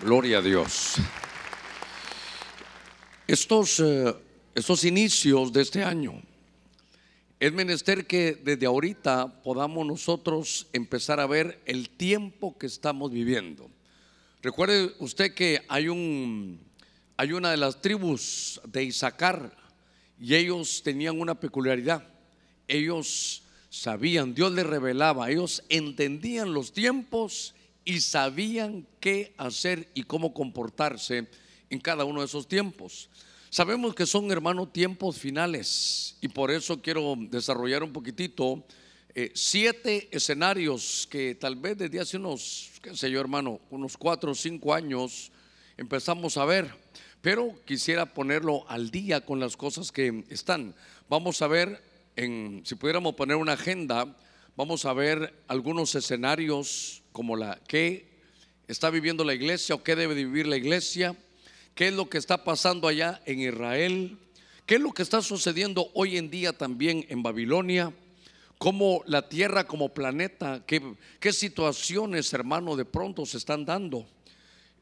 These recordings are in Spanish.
Gloria a Dios. Estos, eh, estos inicios de este año, es menester que desde ahorita podamos nosotros empezar a ver el tiempo que estamos viviendo. Recuerde usted que hay un hay una de las tribus de Isaacar y ellos tenían una peculiaridad. Ellos sabían, Dios les revelaba, ellos entendían los tiempos y sabían qué hacer y cómo comportarse en cada uno de esos tiempos. Sabemos que son, hermanos, tiempos finales y por eso quiero desarrollar un poquitito eh, siete escenarios que tal vez desde hace unos, qué sé yo, hermano, unos cuatro o cinco años empezamos a ver, pero quisiera ponerlo al día con las cosas que están. Vamos a ver, en, si pudiéramos poner una agenda, vamos a ver algunos escenarios como la que está viviendo la iglesia o qué debe vivir la iglesia, qué es lo que está pasando allá en Israel, qué es lo que está sucediendo hoy en día también en Babilonia, cómo la tierra como planeta, qué, qué situaciones, hermano, de pronto se están dando.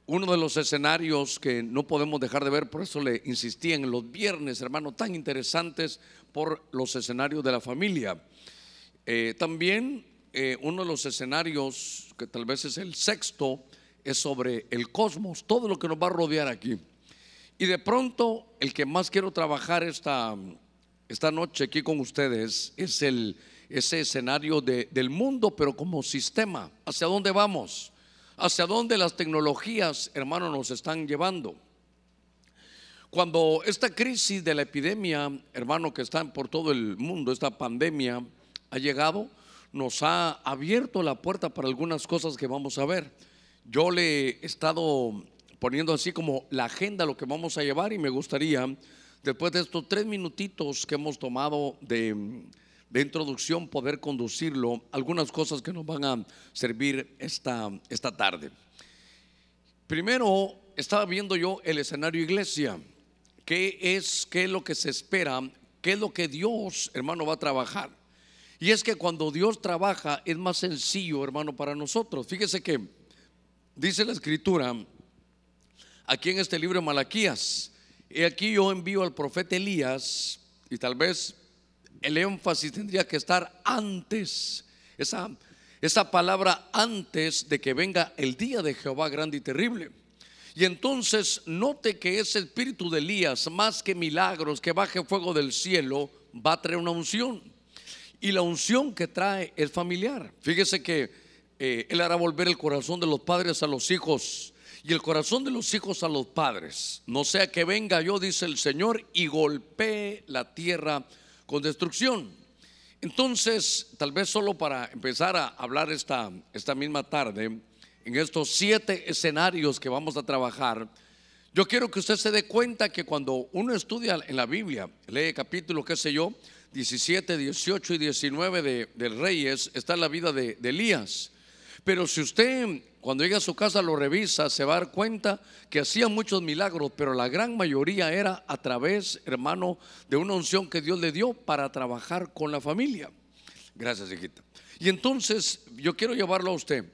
Uno de los escenarios que no podemos dejar de ver, por eso le insistí en los viernes, hermano, tan interesantes por los escenarios de la familia. Eh, también eh, uno de los escenarios, que tal vez es el sexto, es sobre el cosmos, todo lo que nos va a rodear aquí. Y de pronto, el que más quiero trabajar esta, esta noche aquí con ustedes es el, ese escenario de, del mundo, pero como sistema. ¿Hacia dónde vamos? ¿Hacia dónde las tecnologías, hermano, nos están llevando? Cuando esta crisis de la epidemia, hermano, que está por todo el mundo, esta pandemia, ha llegado, nos ha abierto la puerta para algunas cosas que vamos a ver. Yo le he estado poniendo así como la agenda, lo que vamos a llevar y me gustaría, después de estos tres minutitos que hemos tomado de, introducción, poder conducirlo, algunas cosas que nos van a servir esta, esta tarde. Primero, estaba viendo yo el escenario iglesia. ¿Qué es, qué es lo que se espera? ¿Qué es lo que Dios, hermano, va a trabajar? Y es que cuando Dios trabaja es más sencillo, hermano, para nosotros. Fíjese que dice la escritura aquí en este libro de Malaquías, y aquí yo envío al profeta Elías, y tal vez el énfasis tendría que estar antes, esa, esa palabra antes de que venga el día de Jehová grande y terrible. Y entonces note que ese espíritu de Elías, más que milagros, que baje fuego del cielo, va a traer una unción. Y la unción que trae es familiar. Fíjese que eh, Él hará volver el corazón de los padres a los hijos y el corazón de los hijos a los padres. No sea que venga yo, dice el Señor, y golpee la tierra con destrucción. Entonces, tal vez solo para empezar a hablar esta, esta misma tarde, en estos siete escenarios que vamos a trabajar, yo quiero que usted se dé cuenta que cuando uno estudia en la Biblia, lee capítulo, qué sé yo, 17, 18 y 19 de, Reyes, está la vida de, de Elías. Pero si usted cuando llega a su casa lo revisa, se va a dar cuenta que hacía muchos milagros, pero la gran mayoría era a través, hermano, de una unción que Dios le dio para trabajar con la familia. Gracias, hijita. Y entonces yo quiero llevarlo a usted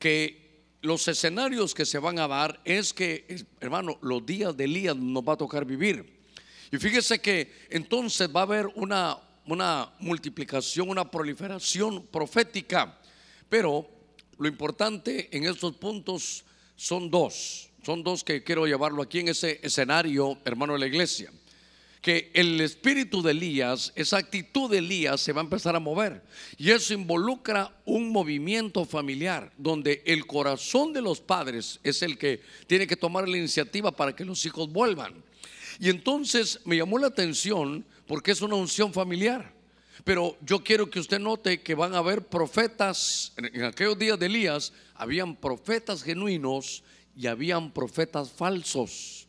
que los escenarios que se van a dar es que, hermano, los días de Elías nos va a tocar vivir. Y fíjese que entonces va a haber una, una multiplicación, una proliferación profética. Pero lo importante en estos puntos son dos. Son dos que quiero llevarlo aquí en ese escenario, hermano de la iglesia. Que el espíritu de Elías, esa actitud de Elías se va a empezar a mover. Y eso involucra un movimiento familiar, donde el corazón de los padres es el que tiene que tomar la iniciativa para que los hijos vuelvan. Y entonces me llamó la atención porque es una unción familiar. Pero yo quiero que usted note que van a haber profetas, en aquellos días de Elías, habían profetas genuinos y habían profetas falsos.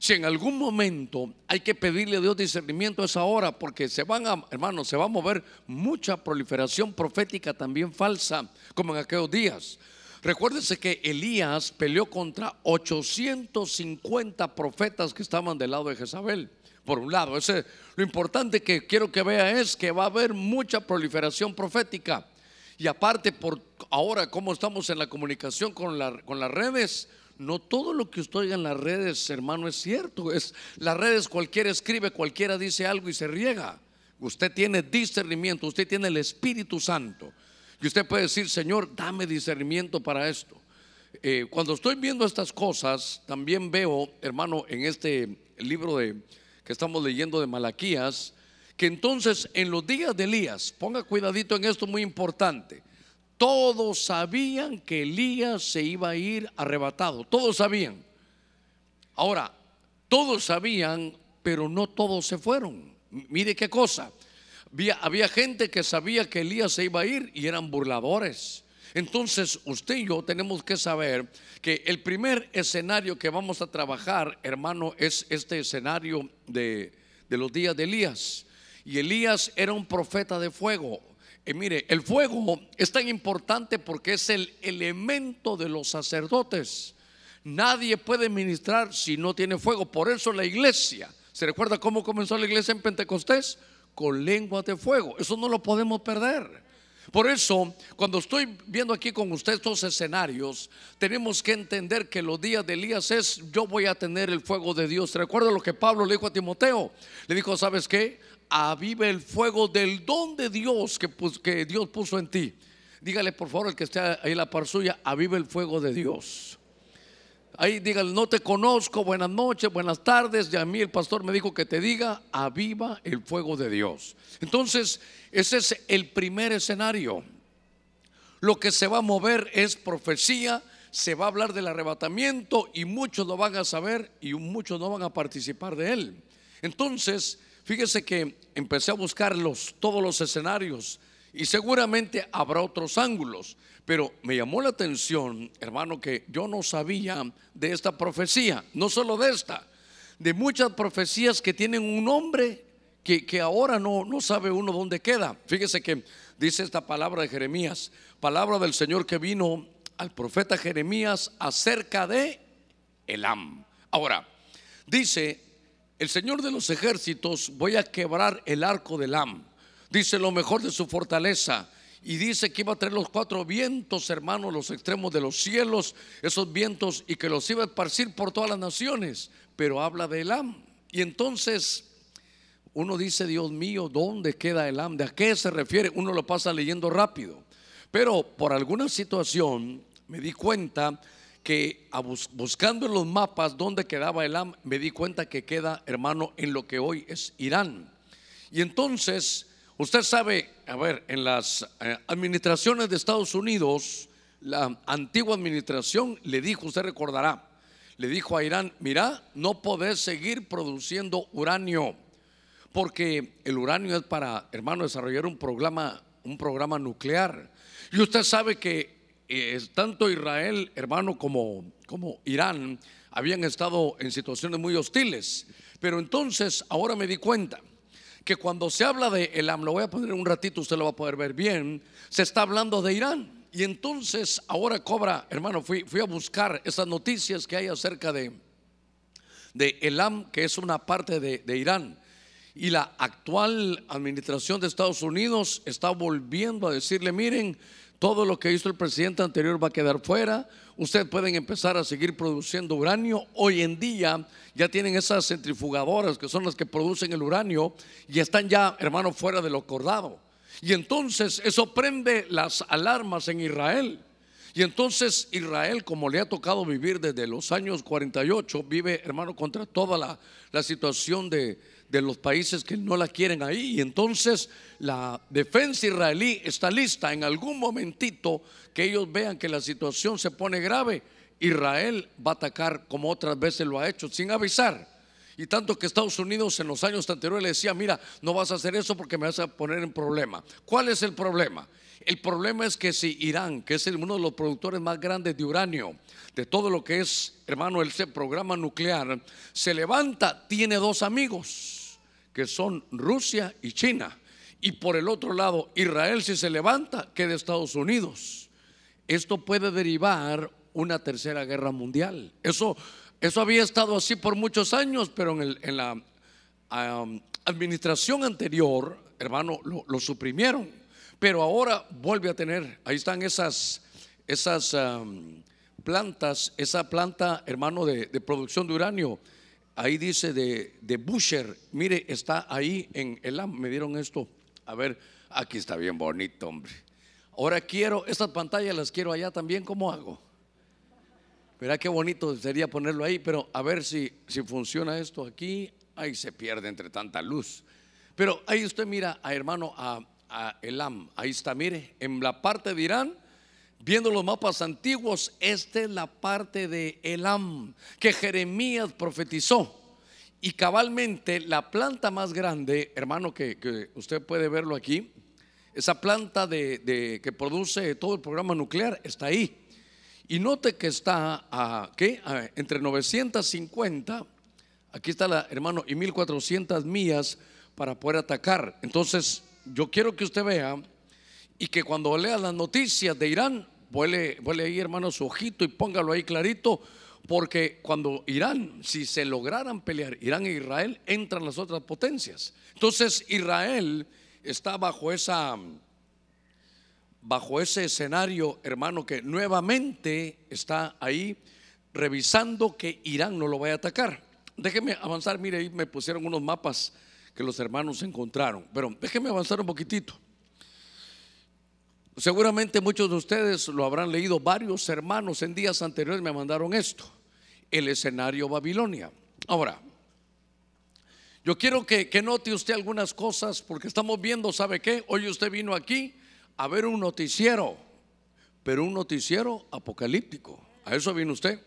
Si en algún momento hay que pedirle a Dios discernimiento es ahora, porque se van a, hermanos, se va a mover mucha proliferación profética también falsa, como en aquellos días. Recuérdese que Elías peleó contra 850 profetas que estaban del lado de Jezabel. Por un lado, ese, lo importante que quiero que vea es que va a haber mucha proliferación profética. Y aparte, por ahora, como estamos en la comunicación con, con las redes, no todo lo que usted oiga en las redes, hermano, es cierto. Es, las redes cualquiera escribe, cualquiera dice algo y se riega. Usted tiene discernimiento, usted tiene el Espíritu Santo. Y usted puede decir, Señor, dame discernimiento para esto. Eh, cuando estoy viendo estas cosas, también veo, hermano, en este libro de, que estamos leyendo de Malaquías, que entonces en los días de Elías, ponga cuidadito en esto muy importante, todos sabían que Elías se iba a ir arrebatado, todos sabían. Ahora, todos sabían, pero no todos se fueron. Mire qué cosa. Había, gente que sabía que Elías se iba a ir y eran burladores. Entonces usted y yo tenemos que saber que el primer escenario que vamos a trabajar, hermano, es este escenario de, de los días de Elías. Y Elías era un profeta de fuego. Y mire, el fuego es tan importante porque es el elemento de los sacerdotes. Nadie puede ministrar si no tiene fuego. Por eso la iglesia, ¿se recuerda cómo comenzó la iglesia en Pentecostés? Con lenguas de fuego. Eso no lo podemos perder. Por eso, cuando estoy viendo aquí con usted estos escenarios, tenemos que entender que los días de Elías es, yo voy a tener el fuego de Dios. Recuerda lo que Pablo le dijo a Timoteo? Le dijo, ¿sabes qué? Avive el fuego del don de Dios que, Dios puso en ti. Dígale por favor el que esté ahí la par suya, avive el fuego de Dios. Ahí dígale, no te conozco, buenas noches, buenas tardes. Y a mí el pastor me dijo que te diga, aviva el fuego de Dios. Entonces, ese es el primer escenario. Lo que se va a mover es profecía, se va a hablar del arrebatamiento y muchos lo van a saber y muchos no van a participar de él. Entonces, fíjese que empecé a buscar todos los escenarios y seguramente habrá otros ángulos. Pero me llamó la atención, hermano, que yo no sabía de esta profecía, no solo de esta, de muchas profecías que tienen un nombre que, que ahora no, no sabe uno dónde queda. Fíjese que dice esta palabra de Jeremías, palabra del Señor que vino al profeta Jeremías acerca de Elam. Ahora, dice, el Señor de los ejércitos, voy a quebrar el arco de Elam. Dice lo mejor de su fortaleza y dice que iba a traer los cuatro vientos, hermanos, los extremos de los cielos, esos vientos, y que los iba a esparcir por todas las naciones. Pero habla de Elam. Y entonces uno dice, Dios mío, ¿dónde queda Elam? ¿De a qué se refiere? Uno lo pasa leyendo rápido. Pero por alguna situación me di cuenta que buscando en los mapas dónde quedaba Elam, me di cuenta que queda, hermano, en lo que hoy es Irán. Y entonces Usted sabe, a ver, en las eh, administraciones de Estados Unidos, la antigua administración le dijo, usted recordará, le dijo a Irán, mira, no podés seguir produciendo uranio, porque el uranio es para, hermano, desarrollar un programa, un programa nuclear. Y usted sabe que eh, tanto Israel, hermano, como, como Irán habían estado en situaciones muy hostiles. Pero entonces, ahora me di cuenta que cuando se habla de Elam, lo voy a poner un ratito, usted lo va a poder ver bien, se está hablando de Irán. Y entonces ahora cobra, hermano, fui, fui a buscar esas noticias que hay acerca de, de Elam, que es una parte de, de Irán. Y la actual administración de Estados Unidos está volviendo a decirle, miren, todo lo que hizo el presidente anterior va a quedar fuera. Ustedes pueden empezar a seguir produciendo uranio. Hoy en día ya tienen esas centrifugadoras que son las que producen el uranio y están ya, hermano, fuera de lo acordado. Y entonces eso prende las alarmas en Israel. Y entonces Israel, como le ha tocado vivir desde los años 48, vive, hermano, contra toda la, la situación de, de los países que no la quieren ahí. Y entonces la defensa israelí está lista en algún momentito que ellos vean que la situación se pone grave. Israel va a atacar como otras veces lo ha hecho, sin avisar. Y tanto que Estados Unidos en los años anteriores le decía, mira, no vas a hacer eso porque me vas a poner en problema. ¿Cuál es el problema? El problema es que si Irán, que es uno de los productores más grandes de uranio, de todo lo que es, hermano, el programa nuclear, se levanta, tiene dos amigos que son Rusia y China. Y por el otro lado, Israel si se levanta, queda Estados Unidos. Esto puede derivar una tercera guerra mundial. Eso, eso había estado así por muchos años, pero en, la administración anterior, hermano, lo, suprimieron. Pero ahora vuelve a tener, ahí están esas, esas plantas, esa planta, hermano, de, producción de uranio, ahí dice de, de Busher, mire, está ahí en el me dieron esto, a ver, aquí está bien bonito, hombre. Ahora quiero, estas pantallas las quiero allá también, ¿cómo hago? Verá qué bonito sería ponerlo ahí, pero a ver si, si funciona esto aquí, ahí se pierde entre tanta luz. Pero ahí usted mira a hermano, a, a Elam, ahí está, mire, en la parte de Irán, viendo los mapas antiguos, esta es la parte de Elam que Jeremías profetizó. Y cabalmente la planta más grande, hermano, que, usted puede verlo aquí, esa planta de, que produce todo el programa nuclear está ahí. Y note que está entre 950, aquí está la hermano, y 1400 millas para poder atacar. Entonces, yo quiero que usted vea y que cuando lea las noticias de Irán, vuele, ahí, hermano, su ojito y póngalo ahí clarito, porque cuando Irán, si se lograran pelear, Irán e Israel, entran las otras potencias. Entonces Israel está bajo esa bajo ese escenario, hermano, que nuevamente está ahí revisando que Irán no lo vaya a atacar. Déjeme avanzar, mire, ahí me pusieron unos mapas que los hermanos encontraron, pero déjeme avanzar un poquitito. Seguramente muchos de ustedes lo habrán leído, varios hermanos en días anteriores me mandaron esto, el escenario Babilonia. Ahora, yo quiero que, note usted algunas cosas porque estamos viendo, ¿sabe qué? Hoy usted vino aquí a ver un noticiero, pero un noticiero apocalíptico. A eso vino usted.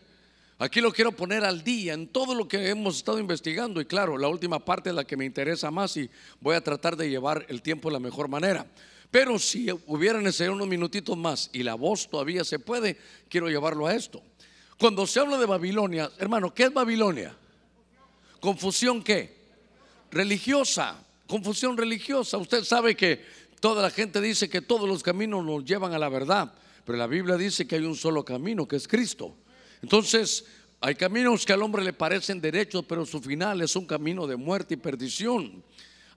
Aquí lo quiero poner al día en todo lo que hemos estado investigando y claro, la última parte es la que me interesa más y voy a tratar de llevar el tiempo de la mejor manera. Pero si hubieran enseñado unos minutitos más y la voz todavía se puede, quiero llevarlo a esto. Cuando se habla de Babilonia, hermano, ¿qué es Babilonia? Confusión qué? Religiosa, confusión religiosa. Usted sabe que toda la gente dice que todos los caminos nos llevan a la verdad, pero la Biblia dice que hay un solo camino, que es Cristo. Entonces, hay caminos que al hombre le parecen derechos, pero su final es un camino de muerte y perdición.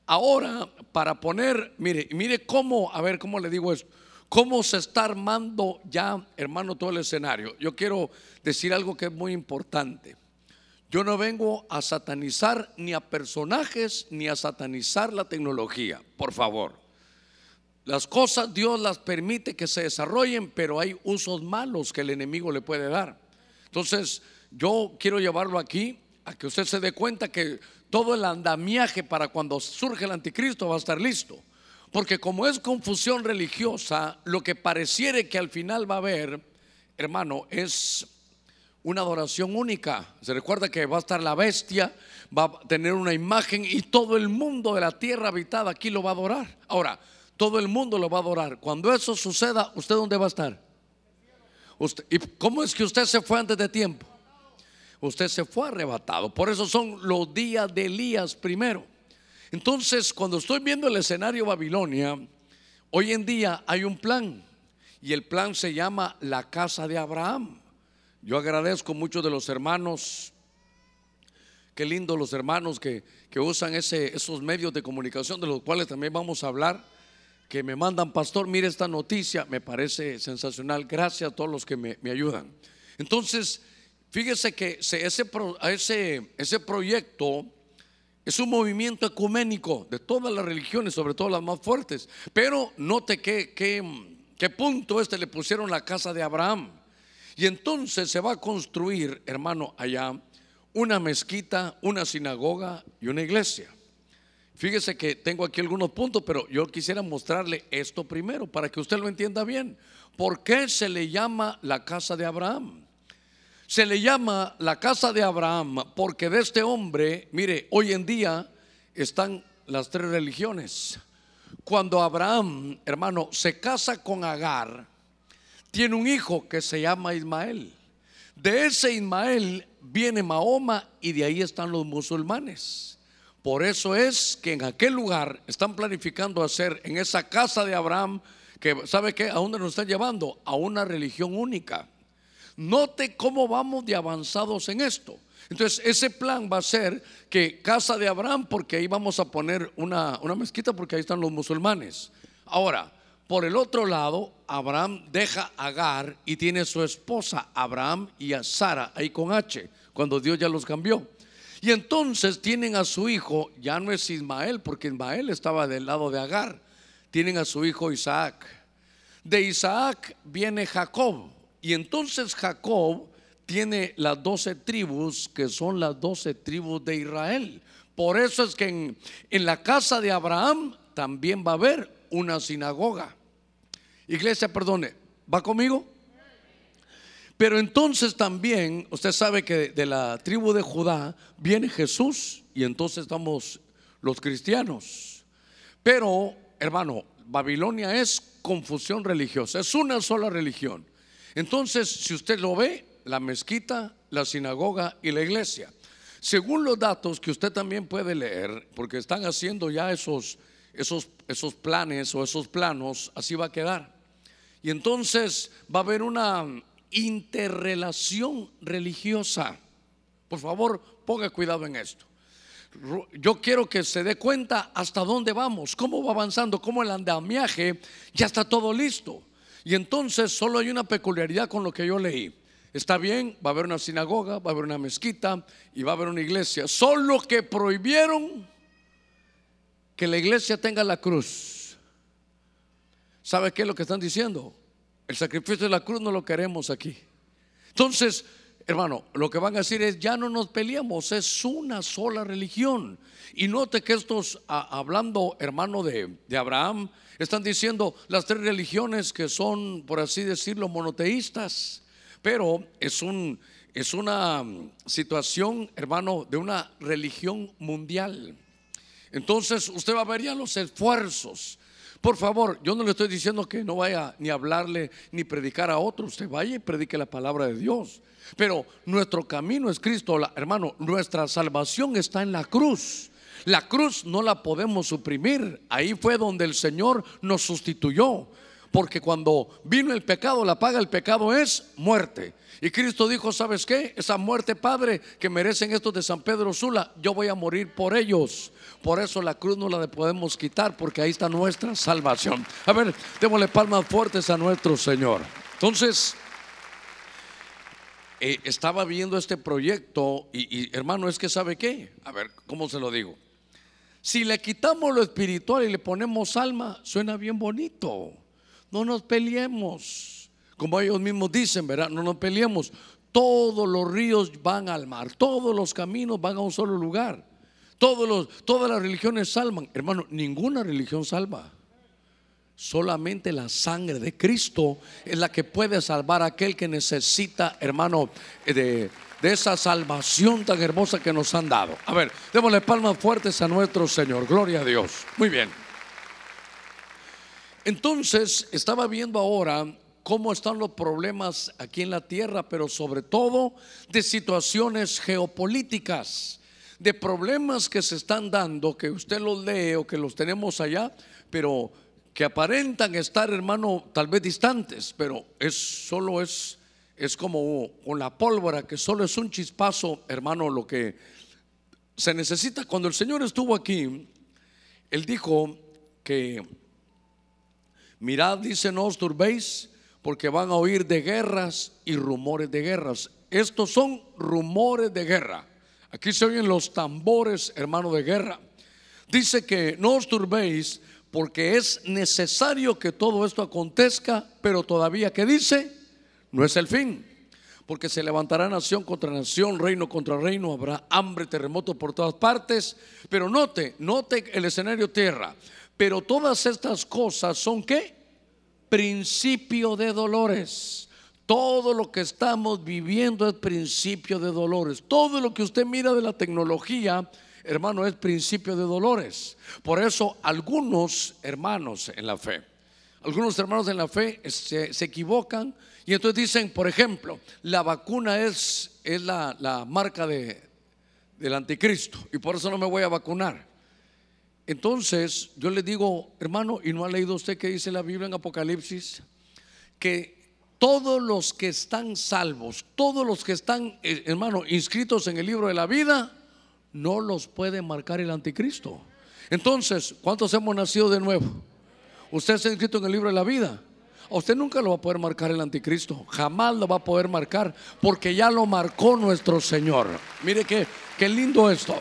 Ahora, para poner, mire, mire cómo, a ver, cómo le digo esto, cómo se está armando ya, hermano, todo el escenario. Yo quiero decir algo que es muy importante. Yo no vengo a satanizar ni a personajes ni a satanizar la tecnología, por favor. Las cosas Dios las permite que se desarrollen, pero hay usos malos que el enemigo le puede dar. Entonces, yo quiero llevarlo aquí a que usted se dé cuenta que todo el andamiaje para cuando surge el anticristo va a estar listo. Porque como es confusión religiosa, lo que pareciere que al final va a haber, hermano, es una adoración única. Se recuerda que va a estar la bestia, va a tener una imagen y todo el mundo de la tierra habitada aquí lo va a adorar. Ahora, todo el mundo lo va a adorar. Cuando eso suceda, ¿usted dónde va a estar? ¿Y cómo es que usted se fue antes de tiempo? Usted se fue arrebatado. Por eso son los días de Elías primero. Entonces, cuando estoy viendo el escenario Babilonia, hoy en día hay un plan y el plan se llama la casa de Abraham. Yo agradezco mucho de los hermanos, qué lindo los hermanos que, usan ese, esos medios de comunicación de los cuales también vamos a hablar, que me mandan, pastor, mire esta noticia, me parece sensacional, gracias a todos los que me, me ayudan. Entonces, Fíjese que ese, ese, ese proyecto es un movimiento ecuménico de todas las religiones, sobre todo las más fuertes. Pero note que, qué punto este le pusieron la casa de Abraham. Y entonces se va a construir, hermano, allá una mezquita, una sinagoga y una iglesia. Fíjese que tengo aquí algunos puntos, pero yo quisiera mostrarle esto primero para que usted lo entienda bien. ¿Por qué se le llama la casa de Abraham? Se le llama la casa de Abraham porque de este hombre, mire, hoy en día están las tres religiones. Cuando Abraham, hermano, se casa con Agar, tiene un hijo que se llama Ismael. De ese Ismael viene Mahoma y de ahí están los musulmanes. Por eso es que en aquel lugar están planificando hacer en esa casa de Abraham, que sabe que a dónde nos están llevando? A una religión única. Note cómo vamos de avanzados en esto. Entonces, ese plan va a ser que casa de Abraham, porque ahí vamos a poner una, mezquita, porque ahí están los musulmanes. Ahora, por el otro lado, Abraham deja a Agar y tiene su esposa Abraham y a Sara ahí con H, cuando Dios ya los cambió. Y entonces tienen a su hijo, ya no es Ismael, porque Ismael estaba del lado de Agar, tienen a su hijo Isaac. De Isaac viene Jacob, y entonces Jacob tiene las doce tribus, que son las doce tribus de Israel. Por eso es que en, la casa de Abraham también va a haber una sinagoga. Iglesia, perdone, ¿va conmigo? Pero entonces también, usted sabe que de la tribu de Judá viene Jesús y entonces estamos los cristianos. Pero, hermano, Babilonia es confusión religiosa, es una sola religión. Entonces, si usted lo ve, la mezquita, la sinagoga y la iglesia. Según los datos que usted también puede leer, porque están haciendo ya esos, esos, esos planes o esos planos, así va a quedar. Y entonces va a haber una interrelación religiosa. Por favor, ponga cuidado en esto. Yo quiero que se dé cuenta hasta dónde vamos, cómo va avanzando, cómo el andamiaje ya está todo listo. Y entonces solo hay una peculiaridad con lo que yo leí. Está bien, va a haber una sinagoga, va a haber una mezquita y va a haber una iglesia. Solo que prohibieron que la iglesia tenga la cruz. ¿Sabe qué es lo que están diciendo? El sacrificio de la cruz no lo queremos aquí. Entonces, hermano, lo que van a decir es, ya no nos peleamos, es una sola religión. Y note que estos, hablando, hermano, de, de Abraham, están diciendo las tres religiones que son, por así decirlo, monoteístas. Pero es, un, es una situación, hermano, de una religión mundial. Entonces usted va a ver ya los esfuerzos por favor, yo no le estoy diciendo que no vaya ni a hablarle ni predicar a otros. Usted vaya y predique la palabra de Dios. Pero nuestro camino es Cristo, hermano. Nuestra salvación está en la cruz. La cruz no la podemos suprimir. Ahí fue donde el Señor nos sustituyó. Porque cuando vino el pecado, la paga el pecado es muerte. Y Cristo dijo, ¿sabes qué? Esa muerte, Padre, que merecen estos de San Pedro Sula, yo voy a morir por ellos. Por eso la cruz no la podemos quitar, porque ahí está nuestra salvación. A ver, démosle palmas fuertes a nuestro Señor. Entonces, eh, estaba viendo este proyecto y, y hermano, es que sabe qué. A ver, ¿cómo se lo digo? Si le quitamos lo espiritual y le ponemos alma, suena bien bonito. No nos peleemos. Como ellos mismos dicen, ¿verdad? No nos peleemos. Todos los ríos van al mar, todos los caminos van a un solo lugar. Todos todas las religiones salvan. Hermano, ninguna religión salva. Solamente la sangre de Cristo es la que puede salvar a aquel que necesita, hermano, de, de esa salvación tan hermosa que nos han dado. A ver, démosle palmas fuertes a nuestro Señor. Gloria a Dios. Muy bien. Entonces, estaba viendo ahora cómo están los problemas aquí en la tierra, pero sobre todo de situaciones geopolíticas de problemas que se están dando, que usted los lee o que los tenemos allá, pero que aparentan estar, hermano, tal vez distantes, pero es solo es es como con la pólvora que solo es un chispazo, hermano, lo que se necesita. Cuando el Señor estuvo aquí, él dijo que mirad, dice, no os turbéis, porque van a oír de guerras y rumores de guerras. Estos son rumores de guerra. Aquí se oyen los tambores, hermano de guerra. Dice que no os turbéis porque es necesario que todo esto acontezca, pero todavía que dice, no es el fin. Porque se levantará nación contra nación, reino contra reino, habrá hambre, terremoto por todas partes. Pero note, note el escenario tierra. Pero todas estas cosas son qué? Principio de dolores. Todo lo que estamos viviendo es principio de dolores. Todo lo que usted mira de la tecnología, hermano, es principio de dolores. Por eso algunos hermanos en la fe, algunos hermanos en la fe se, equivocan y entonces dicen, por ejemplo, la vacuna es, es la, la marca de, del anticristo y por eso no me voy a vacunar. Entonces yo le digo, hermano, ¿y no ha leído usted que dice la Biblia en Apocalipsis? Que todos los que están salvos, todos los que están, eh, hermano, inscritos en el libro de la vida, no los puede marcar el anticristo. Entonces, ¿cuántos hemos nacido de nuevo? Usted está inscrito en el libro de la vida. A usted nunca lo va a poder marcar el anticristo. Jamás lo va a poder marcar porque ya lo marcó nuestro Señor. Mire qué, qué lindo esto.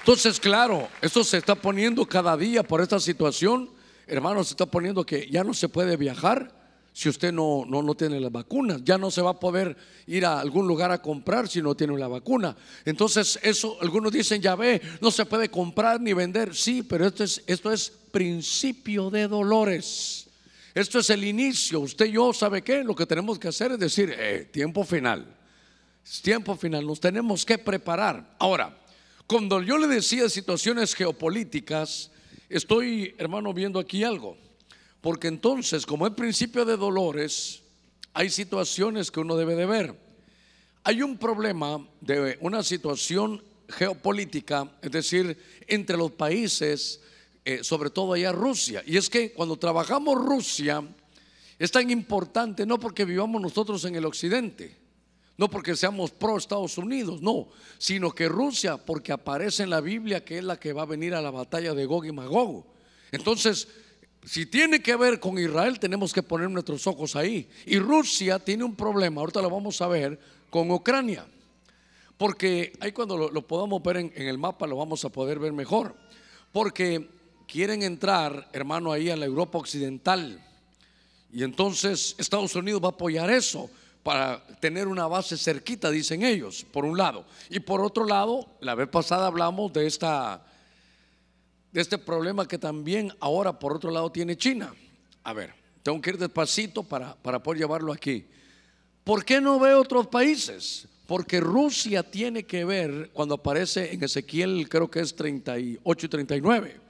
Entonces, claro, esto se está poniendo cada día por esta situación. Hermanos, se está poniendo que ya no se puede viajar si usted no, no, no tiene las vacunas. Ya no se va a poder ir a algún lugar a comprar si no tiene la vacuna. Entonces, eso, algunos dicen, ya ve, no se puede comprar ni vender. Sí, pero esto es, esto es principio de dolores. Esto es el inicio. Usted y yo, ¿sabe qué? Lo que tenemos que hacer es decir, eh, tiempo final. tiempo final, nos tenemos que preparar. Ahora, cuando yo le decía situaciones geopolíticas, estoy, hermano, viendo aquí algo. Porque entonces, como es principio de dolores, hay situaciones que uno debe de ver. Hay un problema de una situación geopolítica, es decir, entre los países, eh, sobre todo allá Rusia. Y es que cuando trabajamos Rusia, es tan importante no porque vivamos nosotros en el occidente, no porque seamos pro Estados Unidos, no, sino que Rusia, porque aparece en la Biblia que es la que va a venir a la batalla de Gog y Magog. Entonces, si tiene que ver con Israel, tenemos que poner nuestros ojos ahí. Y Rusia tiene un problema, ahorita lo vamos a ver, con Ucrania. Porque ahí cuando lo, podamos ver en, en, el mapa lo vamos a poder ver mejor. Porque quieren entrar, hermano, ahí a la Europa Occidental. Y entonces Estados Unidos va a apoyar eso para tener una base cerquita, dicen ellos, por un lado. Y por otro lado, la vez pasada hablamos de esta de este problema que también ahora por otro lado tiene China. A ver, tengo que ir despacito para, para poder llevarlo aquí. ¿Por qué no ve otros países? Porque Rusia tiene que ver cuando aparece en Ezequiel, creo que es 38 y 39.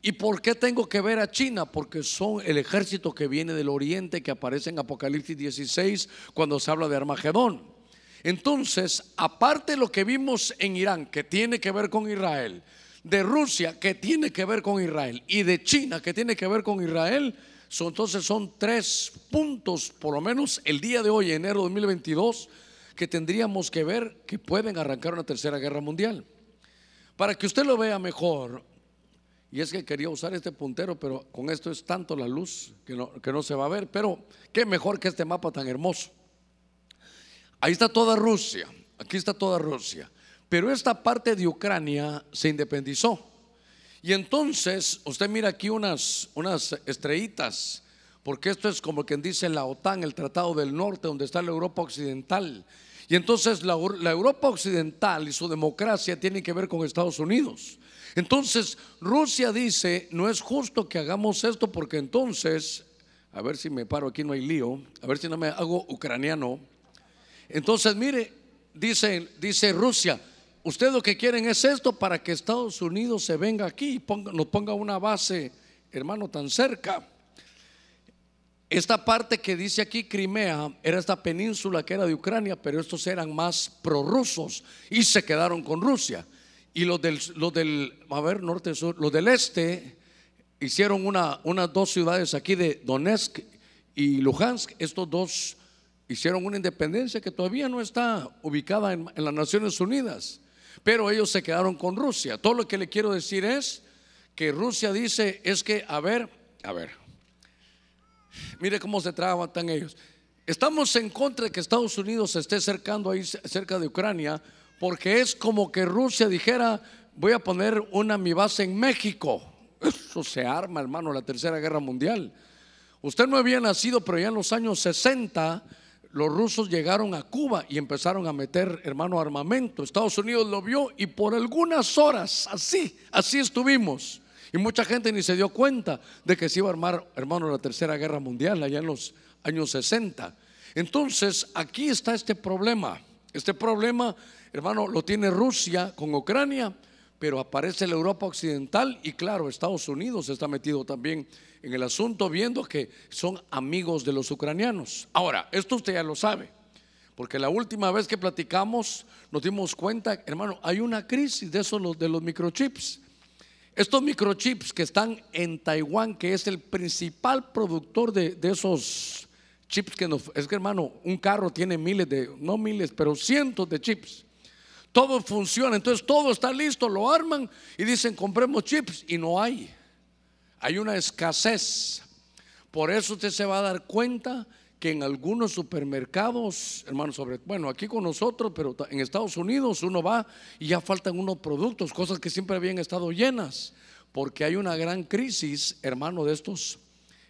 ¿Y por qué tengo que ver a China? Porque son el ejército que viene del oriente que aparece en Apocalipsis 16 cuando se habla de Armagedón. Entonces, aparte de lo que vimos en Irán, que tiene que ver con Israel, de Rusia, que tiene que ver con Israel, y de China, que tiene que ver con Israel, son, entonces son tres puntos, por lo menos el día de hoy, enero de 2022, que tendríamos que ver que pueden arrancar una tercera guerra mundial. Para que usted lo vea mejor, y es que quería usar este puntero, pero con esto es tanto la luz que no, que no se va a ver. Pero qué mejor que este mapa tan hermoso. Ahí está toda Rusia, aquí está toda Rusia. Pero esta parte de Ucrania se independizó. Y entonces, usted mira aquí unas, unas estrellitas, porque esto es como quien dice la OTAN, el Tratado del Norte, donde está la Europa Occidental. Y entonces la, la Europa Occidental y su democracia tienen que ver con Estados Unidos. Entonces, Rusia dice, no es justo que hagamos esto porque entonces, a ver si me paro aquí, no hay lío, a ver si no me hago ucraniano. Entonces, mire, dice, dice Rusia, ustedes lo que quieren es esto para que Estados Unidos se venga aquí y ponga, nos ponga una base, hermano, tan cerca. Esta parte que dice aquí Crimea era esta península que era de Ucrania, pero estos eran más prorrusos y se quedaron con Rusia. Y los del, los del, a ver, norte, sur, los del este hicieron una, unas dos ciudades aquí de Donetsk y Luhansk. Estos dos hicieron una independencia que todavía no está ubicada en, en las Naciones Unidas. Pero ellos se quedaron con Rusia. Todo lo que le quiero decir es que Rusia dice es que, a ver, a ver, mire cómo se traban ellos. Estamos en contra de que Estados Unidos se esté acercando ahí cerca de Ucrania porque es como que Rusia dijera, voy a poner una mi base en México. Eso se arma, hermano, la Tercera Guerra Mundial. Usted no había nacido, pero ya en los años 60 los rusos llegaron a Cuba y empezaron a meter, hermano, armamento. Estados Unidos lo vio y por algunas horas, así, así estuvimos. Y mucha gente ni se dio cuenta de que se iba a armar, hermano, la Tercera Guerra Mundial allá en los años 60. Entonces, aquí está este problema. Este problema hermano, lo tiene Rusia con Ucrania, pero aparece la Europa Occidental y claro, Estados Unidos está metido también en el asunto viendo que son amigos de los ucranianos. Ahora, esto usted ya lo sabe, porque la última vez que platicamos nos dimos cuenta, hermano, hay una crisis de esos de los microchips. Estos microchips que están en Taiwán, que es el principal productor de, de esos chips que nos... Es que hermano, un carro tiene miles de, no miles, pero cientos de chips todo funciona, entonces todo está listo, lo arman y dicen compremos chips y no hay. Hay una escasez. Por eso usted se va a dar cuenta que en algunos supermercados, hermanos, sobre, bueno, aquí con nosotros, pero en Estados Unidos uno va y ya faltan unos productos, cosas que siempre habían estado llenas, porque hay una gran crisis, hermano, de estos.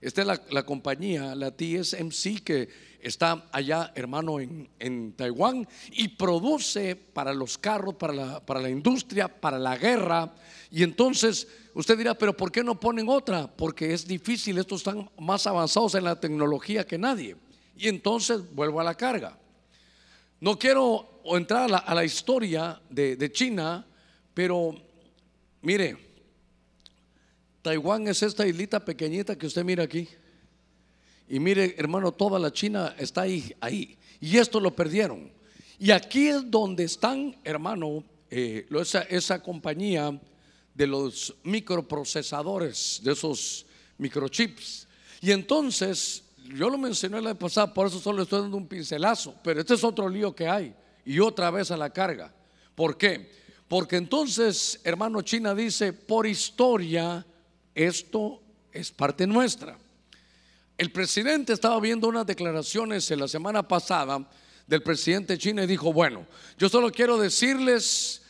Esta es la, compañía, la TSMC, que está allá, hermano, en, en, Taiwán y produce para los carros, para la, para la industria, para la guerra. Y entonces usted dirá, pero ¿por qué no ponen otra? Porque es difícil, estos están más avanzados en la tecnología que nadie. Y entonces vuelvo a la carga. No quiero entrar a la, historia de, China, pero mire, Taiwán es esta islita pequeñita que usted mira aquí. Y mire, hermano, toda la China está ahí. Y esto lo perdieron. Y aquí es donde están, hermano, eh, esa compañía de los microprocesadores, de esos microchips. Y entonces, yo lo mencioné la vez pasada, por eso solo estoy dando un pincelazo, pero este es otro lío que hay. Y otra vez a la carga. ¿Por qué? Porque entonces, hermano China dice, por historia, esto es parte nuestra. El presidente estaba viendo unas declaraciones en la semana pasada del presidente China y dijo, bueno, yo solo quiero decirles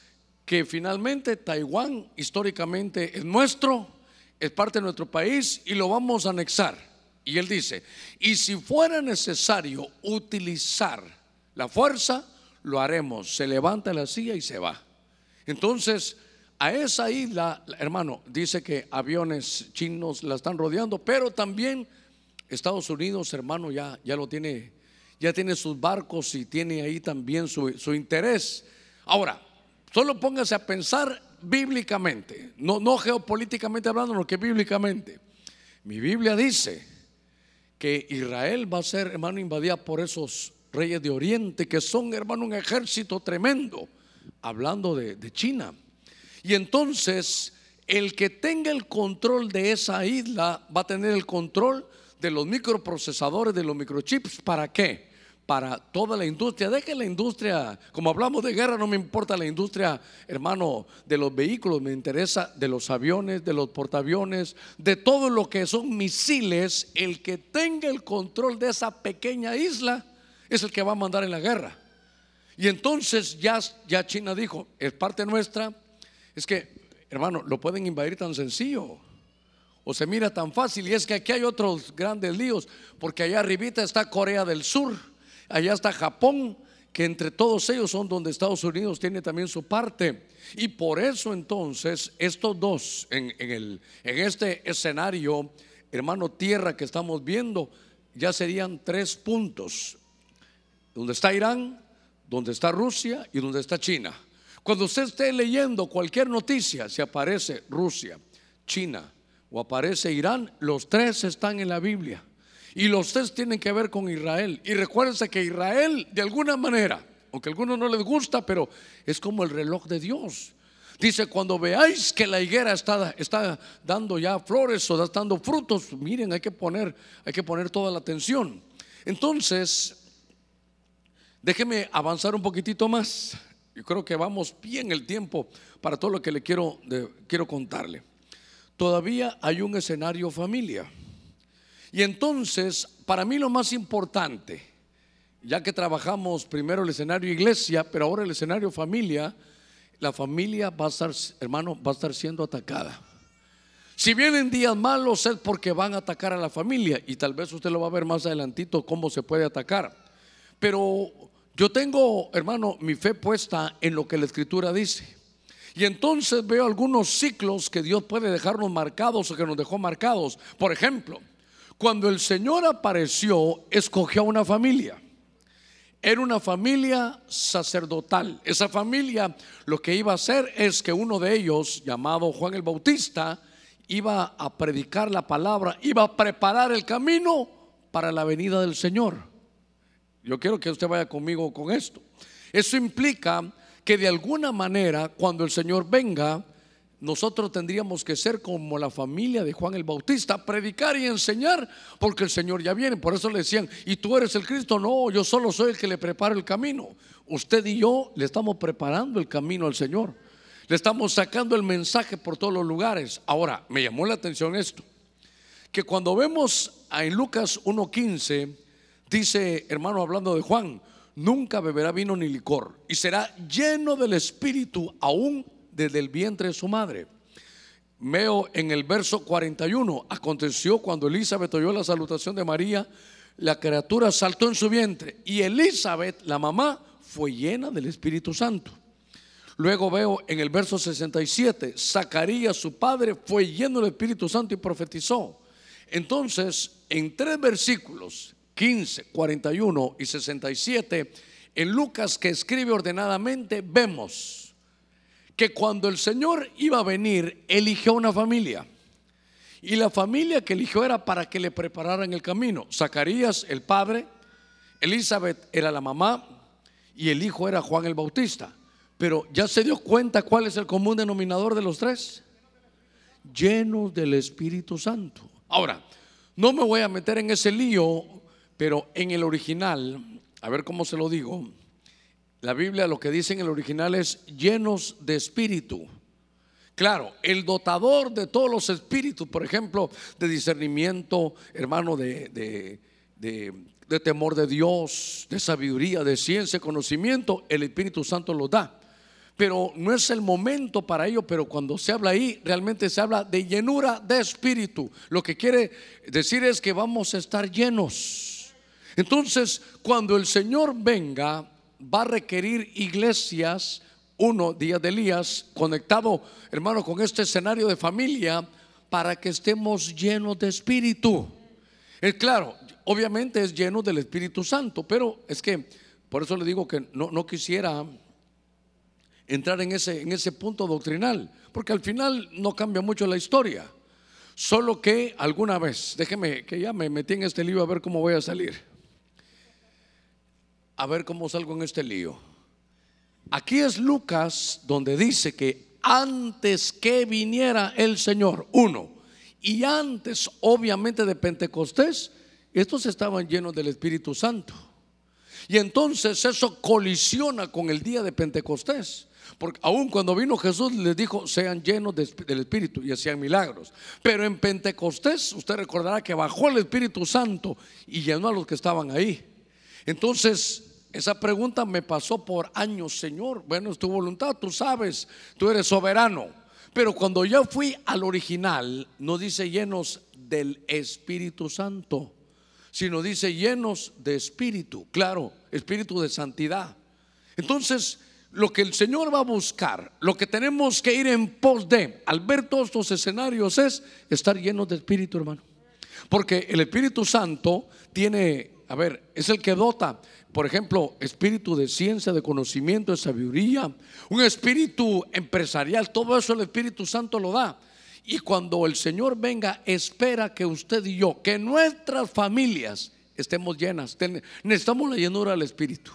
que finalmente Taiwán históricamente es nuestro, es parte de nuestro país y lo vamos a anexar. Y él dice, y si fuera necesario utilizar la fuerza, lo haremos. Se levanta la silla y se va. Entonces, a esa isla, hermano, dice que aviones chinos la están rodeando, pero también Estados Unidos, hermano, ya, ya lo tiene, ya tiene sus barcos y tiene ahí también su, su interés. Ahora, Solo póngase a pensar bíblicamente, no, no geopolíticamente hablando, sino que bíblicamente. Mi Biblia dice que Israel va a ser, hermano, invadida por esos reyes de Oriente, que son, hermano, un ejército tremendo, hablando de, de China. Y entonces, el que tenga el control de esa isla va a tener el control de los microprocesadores, de los microchips. ¿Para qué? Para toda la industria. Deje la industria, como hablamos de guerra, no me importa la industria, hermano, de los vehículos, me interesa de los aviones, de los portaaviones, de todo lo que son misiles. El que tenga el control de esa pequeña isla es el que va a mandar en la guerra. Y entonces ya, ya China dijo, es parte nuestra, es que, hermano, lo pueden invadir tan sencillo o se mira tan fácil. Y es que aquí hay otros grandes líos, porque allá arribita está Corea del Sur allá está Japón, que entre todos ellos son donde Estados Unidos tiene también su parte. Y por eso entonces estos dos en, el, en este escenario, hermano tierra que estamos viendo, ya serían tres puntos. Donde está Irán, donde está Rusia y donde está China. Cuando usted esté leyendo cualquier noticia, si aparece Rusia, China o aparece Irán, los tres están en la Biblia. Y los tres tienen que ver con Israel. Y recuérdense que Israel, de alguna manera, aunque a algunos no les gusta, pero es como el reloj de Dios. Dice, cuando veáis que la higuera está, está dando ya flores o está dando frutos, miren, hay que poner, hay que poner toda la atención. Entonces, déjeme avanzar un poquitito más. Yo creo que vamos bien el tiempo para todo lo que le quiero, quiero contarle. Todavía hay un escenario familia. Y entonces, para mí lo más importante, ya que trabajamos primero el escenario iglesia, pero ahora el escenario familia, la familia va a estar, hermano, va a estar siendo atacada. Si vienen días malos es porque van a atacar a la familia y tal vez usted lo va a ver más adelantito cómo se puede atacar. Pero yo tengo, hermano, mi fe puesta en lo que la escritura dice. Y entonces veo algunos ciclos que Dios puede dejarnos marcados o que nos dejó marcados. Por ejemplo, cuando el Señor apareció, escogió a una familia. Era una familia sacerdotal. Esa familia lo que iba a hacer es que uno de ellos, llamado Juan el Bautista, iba a predicar la palabra, iba a preparar el camino para la venida del Señor. Yo quiero que usted vaya conmigo con esto. Eso implica que de alguna manera, cuando el Señor venga, nosotros tendríamos que ser como la familia de Juan el Bautista, predicar y enseñar, porque el Señor ya viene. Por eso le decían, ¿y tú eres el Cristo? No, yo solo soy el que le prepara el camino. Usted y yo le estamos preparando el camino al Señor. Le estamos sacando el mensaje por todos los lugares. Ahora, me llamó la atención esto, que cuando vemos en Lucas 1.15, dice, hermano, hablando de Juan, nunca beberá vino ni licor y será lleno del Espíritu aún desde el vientre de su madre. Veo en el verso 41, aconteció cuando Elizabeth oyó la salutación de María, la criatura saltó en su vientre y Elizabeth, la mamá, fue llena del Espíritu Santo. Luego veo en el verso 67, Zacarías, su padre, fue lleno del Espíritu Santo y profetizó. Entonces, en tres versículos, 15, 41 y 67, en Lucas que escribe ordenadamente, vemos que cuando el Señor iba a venir, eligió una familia. Y la familia que eligió era para que le prepararan el camino. Zacarías, el padre, Elizabeth era la mamá y el hijo era Juan el Bautista. Pero ya se dio cuenta cuál es el común denominador de los tres. Llenos del Espíritu Santo. Ahora, no me voy a meter en ese lío, pero en el original, a ver cómo se lo digo, la Biblia lo que dice en el original es llenos de espíritu. Claro, el dotador de todos los espíritus, por ejemplo, de discernimiento, hermano, de, de, de, temor de Dios, de sabiduría, de ciencia, conocimiento, el Espíritu Santo lo da pero no es el momento para ello, pero cuando se habla ahí, realmente se habla de llenura de espíritu. Lo que quiere decir es que vamos a estar llenos. Entonces, cuando el Señor venga, va a requerir iglesias, uno, día de Elías, conectado, hermano, con este escenario de familia, para que estemos llenos de espíritu. Es claro, obviamente es lleno del Espíritu Santo, pero es que, por eso le digo que no, no quisiera entrar en ese, en ese punto doctrinal, porque al final no cambia mucho la historia. Solo que alguna vez, déjeme que ya me metí en este lío a ver cómo voy a salir. A ver cómo salgo en este lío. Aquí es Lucas donde dice que antes que viniera el Señor, uno, y antes obviamente de Pentecostés, estos estaban llenos del Espíritu Santo. Y entonces eso colisiona con el día de Pentecostés. Porque aún cuando vino Jesús les dijo, sean llenos del Espíritu y hacían milagros. Pero en Pentecostés usted recordará que bajó el Espíritu Santo y llenó a los que estaban ahí. Entonces, esa pregunta me pasó por años, Señor. Bueno, es tu voluntad, tú sabes, tú eres soberano. Pero cuando yo fui al original, no dice llenos del Espíritu Santo, sino dice llenos de espíritu, claro, espíritu de santidad. Entonces, lo que el Señor va a buscar, lo que tenemos que ir en pos de, al ver todos estos escenarios, es estar llenos de Espíritu, hermano. Porque el Espíritu Santo tiene, a ver, es el que dota, por ejemplo, espíritu de ciencia, de conocimiento, de sabiduría, un espíritu empresarial, todo eso el Espíritu Santo lo da. Y cuando el Señor venga, espera que usted y yo, que nuestras familias estemos llenas. Necesitamos la llenura del Espíritu.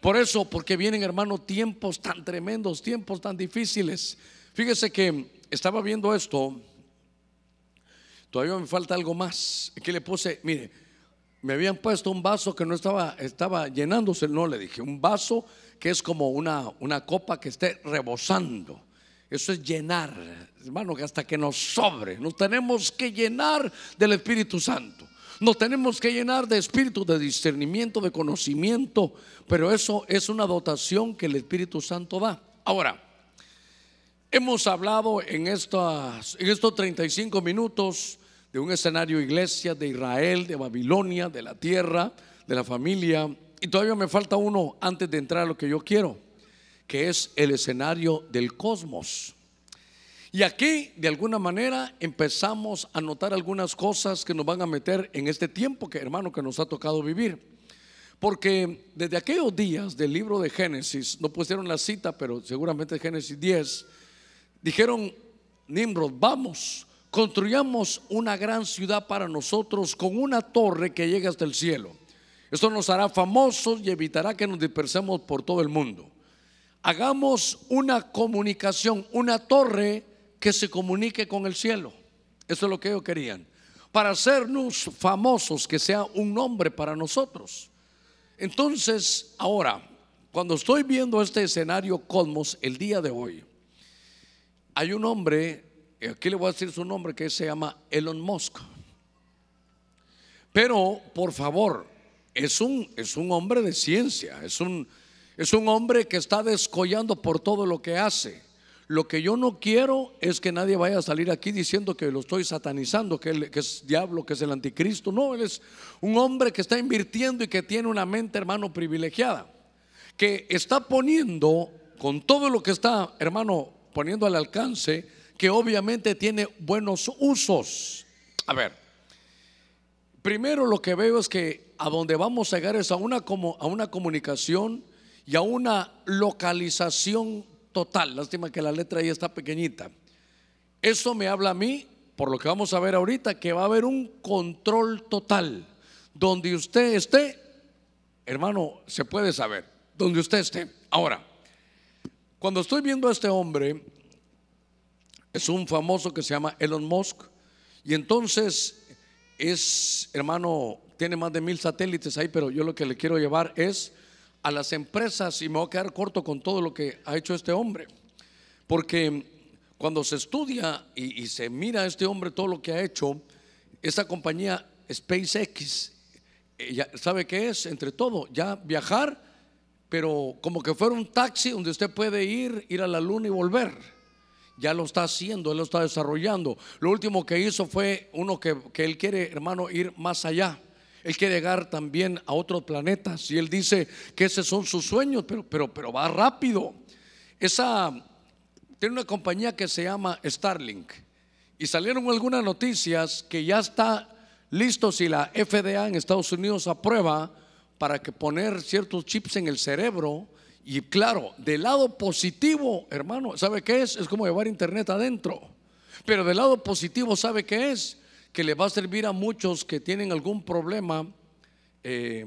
Por eso, porque vienen, hermano, tiempos tan tremendos, tiempos tan difíciles. Fíjese que estaba viendo esto. Todavía me falta algo más. Aquí le puse, mire, me habían puesto un vaso que no estaba, estaba llenándose. No, le dije, un vaso que es como una, una copa que esté rebosando. Eso es llenar, hermano, hasta que nos sobre. Nos tenemos que llenar del Espíritu Santo. Nos tenemos que llenar de espíritu, de discernimiento, de conocimiento, pero eso es una dotación que el Espíritu Santo da. Ahora, hemos hablado en, estas, en estos 35 minutos de un escenario iglesia de Israel, de Babilonia, de la tierra, de la familia, y todavía me falta uno antes de entrar a lo que yo quiero, que es el escenario del cosmos. Y aquí, de alguna manera, empezamos a notar algunas cosas que nos van a meter en este tiempo que, hermano, que nos ha tocado vivir. Porque desde aquellos días del libro de Génesis, no pusieron la cita, pero seguramente Génesis 10, dijeron, Nimrod, vamos, construyamos una gran ciudad para nosotros con una torre que llegue hasta el cielo. Esto nos hará famosos y evitará que nos dispersemos por todo el mundo. Hagamos una comunicación, una torre que se comunique con el cielo. Eso es lo que ellos querían. Para hacernos famosos, que sea un nombre para nosotros. Entonces, ahora, cuando estoy viendo este escenario cosmos el día de hoy, Hay un hombre, aquí le voy a decir su nombre, que se llama Elon Musk. Pero, por favor, es un, es un hombre de ciencia, es un, es un hombre que está descollando por todo lo que hace. Lo que yo no quiero es que nadie vaya a salir aquí diciendo que lo estoy satanizando, que, que, es diablo, que es el anticristo. No, él es un hombre que está invirtiendo y que tiene una mente, hermano, privilegiada. Que está poniendo, con todo lo que está, hermano, poniendo al alcance, que obviamente tiene buenos usos. A ver, primero lo que veo es que a donde vamos a llegar es a una, como, a una comunicación y a una localización total. Lástima que la letra ahí está pequeñita. Eso me habla a mí, por lo que vamos a ver ahorita, que va a haber un control total. Donde usted esté, hermano, se puede saber. Donde usted esté. Ahora, cuando estoy viendo a este hombre, es un famoso que se llama Elon Musk. Y entonces es, hermano, tiene más de mil satélites ahí, pero yo lo que le quiero llevar es a las empresas y me voy a quedar corto con todo lo que ha hecho este hombre. Porque cuando se estudia y, se mira a este hombre todo lo que ha hecho, esta compañía SpaceX, eh, ¿sabe qué es? Entre todo, ya viajar, pero como que fuera un taxi donde usted puede ir, ir a la luna y volver. Ya lo está haciendo, él lo está desarrollando. Lo último que hizo fue uno que, que él quiere, hermano, ir más allá. Él quiere llegar también a otros planetas y él dice que esos son sus sueños, pero, pero, pero va rápido. Esa tiene una compañía que se llama Starlink y salieron algunas noticias que ya está listo si la FDA en Estados Unidos aprueba para que poner ciertos chips en el cerebro y claro, del lado positivo, hermano, ¿sabe qué es? Es como llevar internet adentro. Pero del lado positivo, ¿sabe qué es? que le va a servir a muchos que tienen algún problema eh,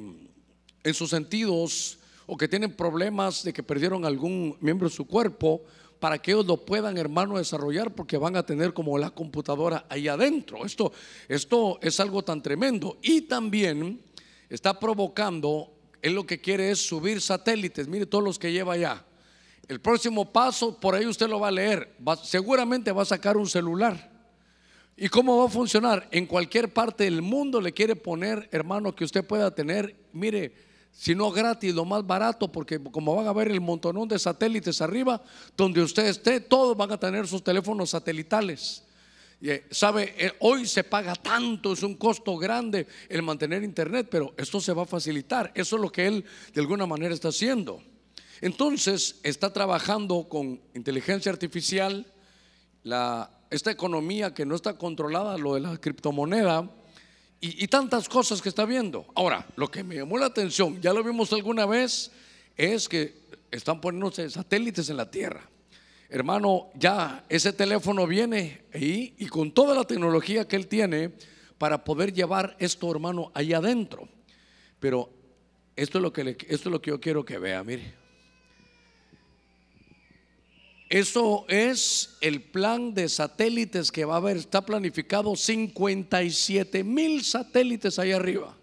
en sus sentidos o que tienen problemas de que perdieron algún miembro de su cuerpo para que ellos lo puedan, hermano, desarrollar porque van a tener como la computadora ahí adentro. Esto, esto es algo tan tremendo. Y también está provocando, él lo que quiere es subir satélites, mire todos los que lleva allá. El próximo paso, por ahí usted lo va a leer, seguramente va a sacar un celular ¿Y cómo va a funcionar? En cualquier parte del mundo le quiere poner, hermano, que usted pueda tener, mire, si no gratis, lo más barato, porque como van a ver el montonón de satélites arriba, donde usted esté, todos van a tener sus teléfonos satelitales. Eh, Sabe, eh, hoy se paga tanto, es un costo grande el mantener internet, pero esto se va a facilitar. Eso es lo que él de alguna manera está haciendo. Entonces, está trabajando con inteligencia artificial, la esta economía que no está controlada, lo de la criptomoneda y, tantas cosas que está viendo. Ahora, lo que me llamó la atención, ya lo vimos alguna vez, es que están poniéndose satélites en la Tierra. Hermano, ya ese teléfono viene ahí y con toda la tecnología que él tiene para poder llevar esto, hermano, ahí adentro. Pero esto es lo que, esto es lo que yo quiero que vea, mire. Eso es el plan de satélites que va a haber. Está planificado 57 mil satélites ahí arriba.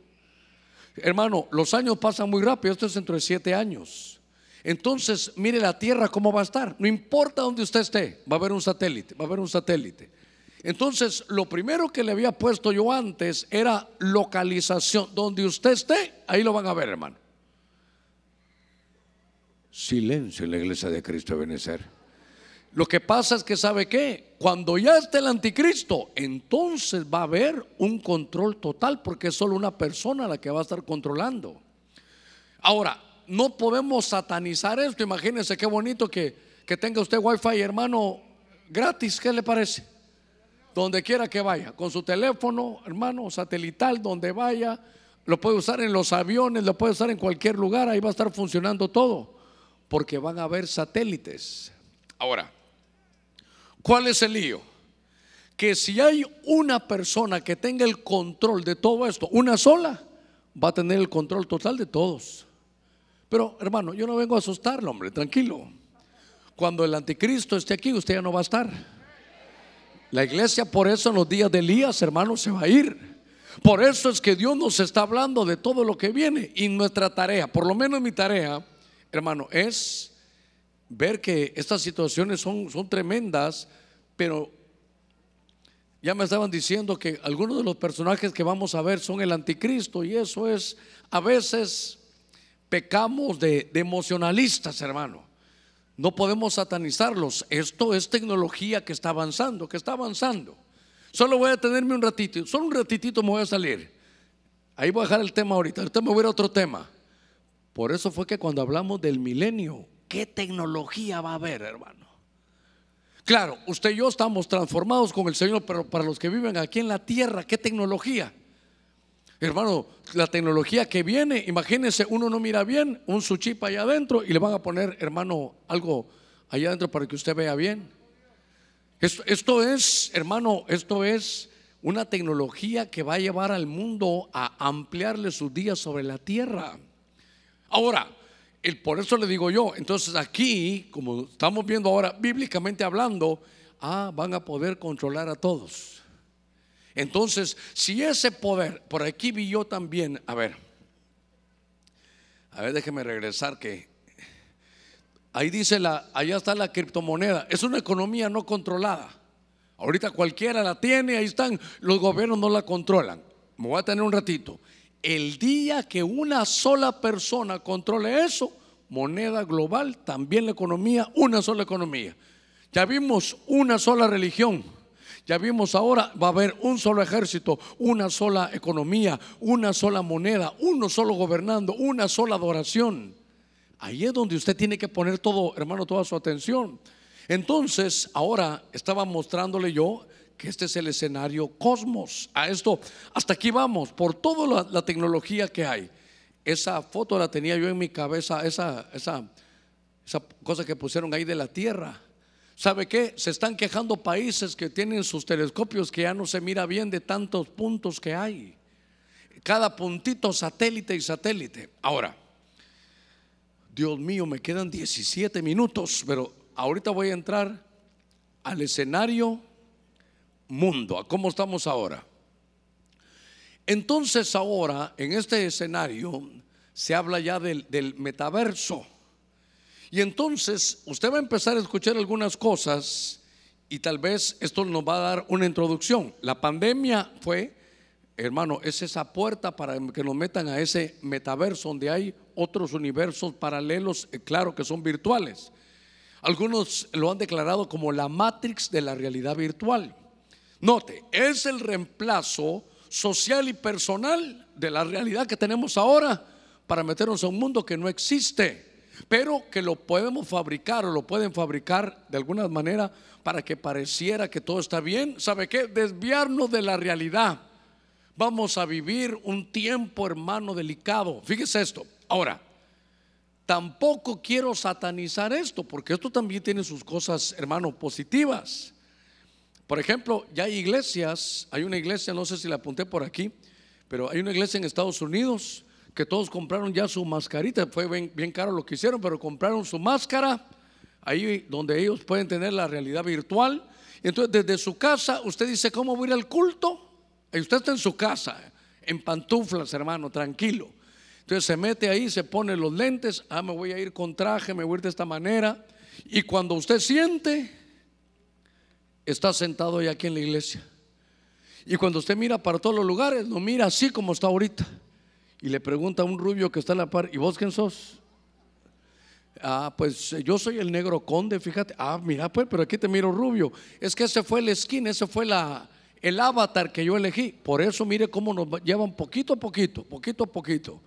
Hermano, los años pasan muy rápido. Esto es dentro de siete años. Entonces, mire la Tierra cómo va a estar. No importa dónde usted esté, va a haber un satélite, va a haber un satélite. Entonces, lo primero que le había puesto yo antes era localización. Donde usted esté, ahí lo van a ver, hermano. Silencio en la iglesia de Cristo de Benecer. Lo que pasa es que sabe qué, cuando ya esté el anticristo, entonces va a haber un control total porque es solo una persona la que va a estar controlando. Ahora, no podemos satanizar esto. Imagínense qué bonito que, que tenga usted wifi, hermano, gratis. ¿Qué le parece? Donde quiera que vaya, con su teléfono, hermano, satelital, donde vaya, lo puede usar en los aviones, lo puede usar en cualquier lugar, ahí va a estar funcionando todo, porque van a haber satélites. Ahora, ¿Cuál es el lío? Que si hay una persona que tenga el control de todo esto, una sola, va a tener el control total de todos. Pero hermano, yo no vengo a asustarlo, hombre, tranquilo. Cuando el anticristo esté aquí, usted ya no va a estar. La iglesia por eso en los días de Elías, hermano, se va a ir. Por eso es que Dios nos está hablando de todo lo que viene. Y nuestra tarea, por lo menos mi tarea, hermano, es ver que estas situaciones son, son tremendas, pero ya me estaban diciendo que algunos de los personajes que vamos a ver son el anticristo y eso es, a veces pecamos de, emocionalistas, hermano. No podemos satanizarlos. Esto es tecnología que está avanzando, que está avanzando. Solo voy a tenerme un ratito, solo un ratitito me voy a salir. Ahí voy a dejar el tema ahorita. Ahorita me voy a otro tema. Por eso fue que cuando hablamos del milenio, ¿qué tecnología va a haber, hermano? Claro, usted y yo estamos transformados con el Señor, pero para los que viven aquí en la tierra, ¿qué tecnología? Hermano, la tecnología que viene, imagínense, uno no mira bien, un su chip allá adentro y le van a poner, hermano, algo allá adentro para que usted vea bien. Esto, esto es, hermano, esto es una tecnología que va a llevar al mundo a ampliarle sus días sobre la tierra. Ahora, el, por eso le digo yo, entonces aquí, como estamos viendo ahora, bíblicamente hablando, ah, van a poder controlar a todos. Entonces, si ese poder, por aquí vi yo también, a ver, a ver, déjeme regresar que ahí dice la, allá está la criptomoneda, es una economía no controlada. Ahorita cualquiera la tiene, ahí están, los gobiernos no la controlan. Me voy a tener un ratito. El día que una sola persona controle eso, moneda global, también la economía, una sola economía. Ya vimos una sola religión. Ya vimos ahora, va a haber un solo ejército, una sola economía, una sola moneda, uno solo gobernando, una sola adoración. Ahí es donde usted tiene que poner todo, hermano, toda su atención. Entonces, ahora estaba mostrándole yo que este es el escenario cosmos. A esto, hasta aquí vamos, por toda la, tecnología que hay. Esa foto la tenía yo en mi cabeza, esa, esa, esa cosa que pusieron ahí de la Tierra. ¿Sabe qué? Se están quejando países que tienen sus telescopios que ya no se mira bien de tantos puntos que hay. Cada puntito satélite y satélite. Ahora, Dios mío, me quedan 17 minutos, pero ahorita voy a entrar al escenario mundo, a cómo estamos ahora. Entonces ahora, en este escenario, se habla ya del, del, metaverso. Y entonces usted va a empezar a escuchar algunas cosas y tal vez esto nos va a dar una introducción. La pandemia fue, hermano, es esa puerta para que nos metan a ese metaverso donde hay otros universos paralelos, eh, claro que son virtuales. Algunos lo han declarado como la matrix de la realidad virtual. Note, es el reemplazo social y personal de la realidad que tenemos ahora para meternos a un mundo que no existe, pero que lo podemos fabricar o lo pueden fabricar de alguna manera para que pareciera que todo está bien. ¿Sabe qué? Desviarnos de la realidad. Vamos a vivir un tiempo, hermano, delicado. Fíjese esto. Ahora, tampoco quiero satanizar esto, porque esto también tiene sus cosas, hermano, positivas. Por ejemplo, ya hay iglesias, hay una iglesia, no sé si la apunté por aquí, pero hay una iglesia en Estados Unidos que todos compraron ya su mascarita, fue bien, caro lo que hicieron, pero compraron su máscara, ahí donde ellos pueden tener la realidad virtual. entonces desde su casa, usted dice, ¿cómo voy a ir al culto? Y usted está en su casa, en pantuflas, hermano, tranquilo. Entonces se mete ahí, se pone los lentes, ah, me voy a ir con traje, me voy a ir de esta manera. Y cuando usted siente, está sentado ahí aquí en la iglesia. Y cuando usted mira para todos los lugares, lo mira así como está ahorita. Y le pregunta a un rubio que está en la par, ¿y vos quién sos? Ah, pues yo soy el negro conde, fíjate. Ah, mira, pues, pero aquí te miro rubio. Es que ese fue el skin, ese fue la, el avatar que yo elegí. Por eso mire cómo nos llevan poquito a poquito, poquito a poquito.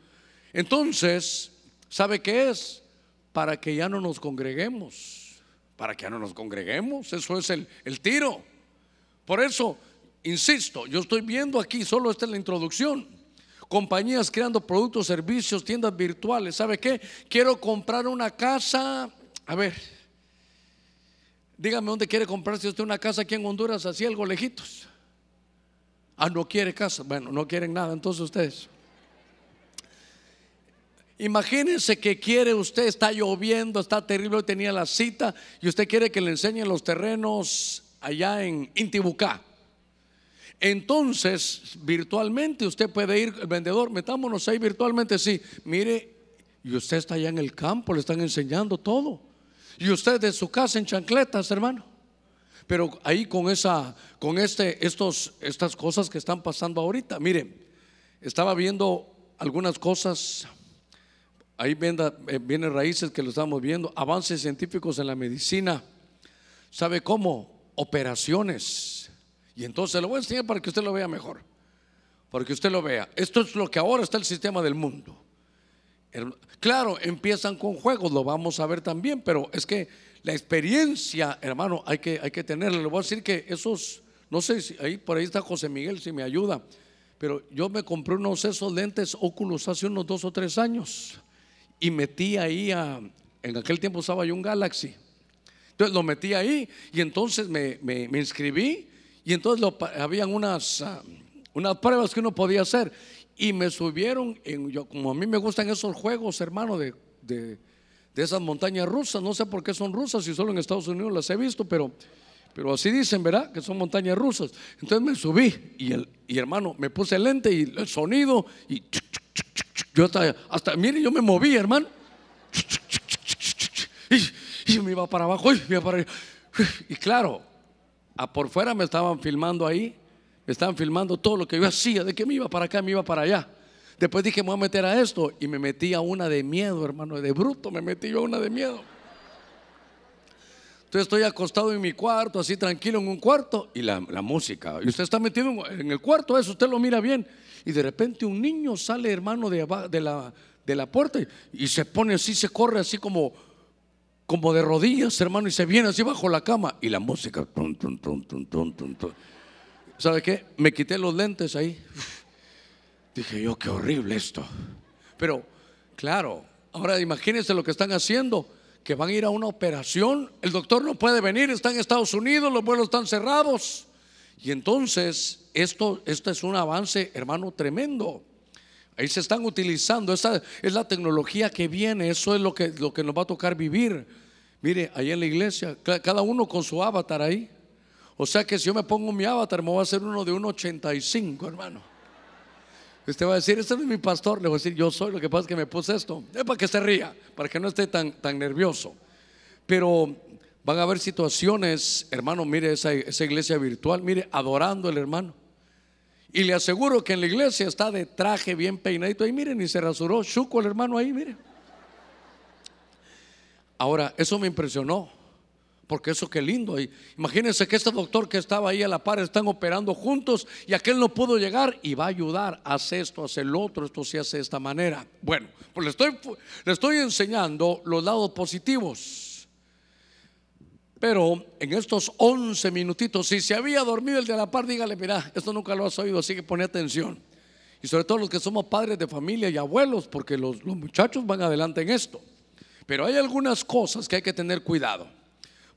Entonces, ¿sabe qué es? Para que ya no nos congreguemos para que ya no nos congreguemos. Eso es el, el tiro. Por eso, insisto, yo estoy viendo aquí, solo esta es la introducción. Compañías creando productos, servicios, tiendas virtuales. ¿Sabe qué? Quiero comprar una casa. A ver, dígame dónde quiere comprarse usted una casa aquí en Honduras, así algo lejitos. Ah, no quiere casa. Bueno, no quieren nada entonces ustedes. Imagínense que quiere usted, está lloviendo, está terrible, hoy tenía la cita y usted quiere que le enseñen los terrenos allá en Intibucá. Entonces, virtualmente usted puede ir, el vendedor, metámonos ahí virtualmente, sí, mire, y usted está allá en el campo, le están enseñando todo. Y usted de su casa en chancletas, hermano. Pero ahí con esa, con este, estos, estas cosas que están pasando ahorita. Mire, estaba viendo algunas cosas. Ahí eh, viene raíces que lo estamos viendo. Avances científicos en la medicina. ¿Sabe cómo? Operaciones. Y entonces lo voy a enseñar para que usted lo vea mejor. Para que usted lo vea. Esto es lo que ahora está el sistema del mundo. Claro, empiezan con juegos, lo vamos a ver también, pero es que la experiencia, hermano, hay que, hay que tenerla. Le voy a decir que esos, no sé si ahí por ahí está José Miguel, si me ayuda, pero yo me compré unos esos lentes óculos hace unos dos o tres años y metí ahí a, en aquel tiempo usaba yo un Galaxy. Entonces lo metí ahí y entonces me, me, inscribí y entonces lo, habían unas, ah, unas pruebas que uno podía hacer y me subieron, como a mí me gustan esos juegos, hermano, de, de, esas montañas rusas. No sé por qué son rusas y solo en Estados Unidos las he visto, pero, pero así dicen, ¿verdad? Que son montañas rusas. Entonces me subí y, el, y hermano, me puse el lente y el sonido y yo hasta, hasta mire, yo me moví, hermano. Y, me iba para abajo y me iba para Y claro, a por fuera me estaban filmando ahí me estaban filmando todo lo que yo hacía, de que me iba para acá, me iba para allá. Después dije, me voy a meter a esto y me metí a una de miedo, hermano, de bruto, me metí yo a una de miedo. Entonces estoy acostado en mi cuarto, así tranquilo en un cuarto y la, música. Y usted está metido en el cuarto, eso usted lo mira bien. Y de repente un niño sale, hermano, de, de, la, de la puerta y, se pone así, se corre así como, como de rodillas, hermano, y se viene así bajo la cama. Y la música. ¿Sabe qué? Me quité los lentes ahí. Dije yo, qué horrible esto. Pero, claro, ahora imagínense lo que están haciendo, que van a ir a una operación, el doctor no puede venir, está en Estados Unidos, los vuelos están cerrados. Y entonces, esto, esto es un avance, hermano, tremendo. Ahí se están utilizando, esa es la tecnología que viene, eso es lo que, lo que nos va a tocar vivir. Mire, ahí en la iglesia, cada uno con su avatar ahí. O sea que si yo me pongo mi avatar, me voy a hacer uno de 1,85, hermano. Usted va a decir, este no es mi pastor. Le voy a decir, yo soy, lo que pasa es que me puse esto. Es para que se ría, para que no esté tan, tan nervioso. Pero van a haber situaciones, hermano, mire esa, esa iglesia virtual, mire, adorando el hermano. Y le aseguro que en la iglesia está de traje bien peinadito. Ahí miren, y se rasuró chuco el hermano ahí, mire. Ahora, eso me impresionó. Porque eso qué lindo. Imagínense que este doctor que estaba ahí a la par están operando juntos y aquel no pudo llegar y va a ayudar. Hace esto, hace el otro, esto se hace de esta manera. Bueno, pues le estoy, le estoy enseñando los lados positivos. Pero en estos 11 minutitos, si se había dormido el de la par, dígale, mira, esto nunca lo has oído, así que pone atención. Y sobre todo los que somos padres de familia y abuelos, porque los, muchachos van adelante en esto. Pero hay algunas cosas que hay que tener cuidado.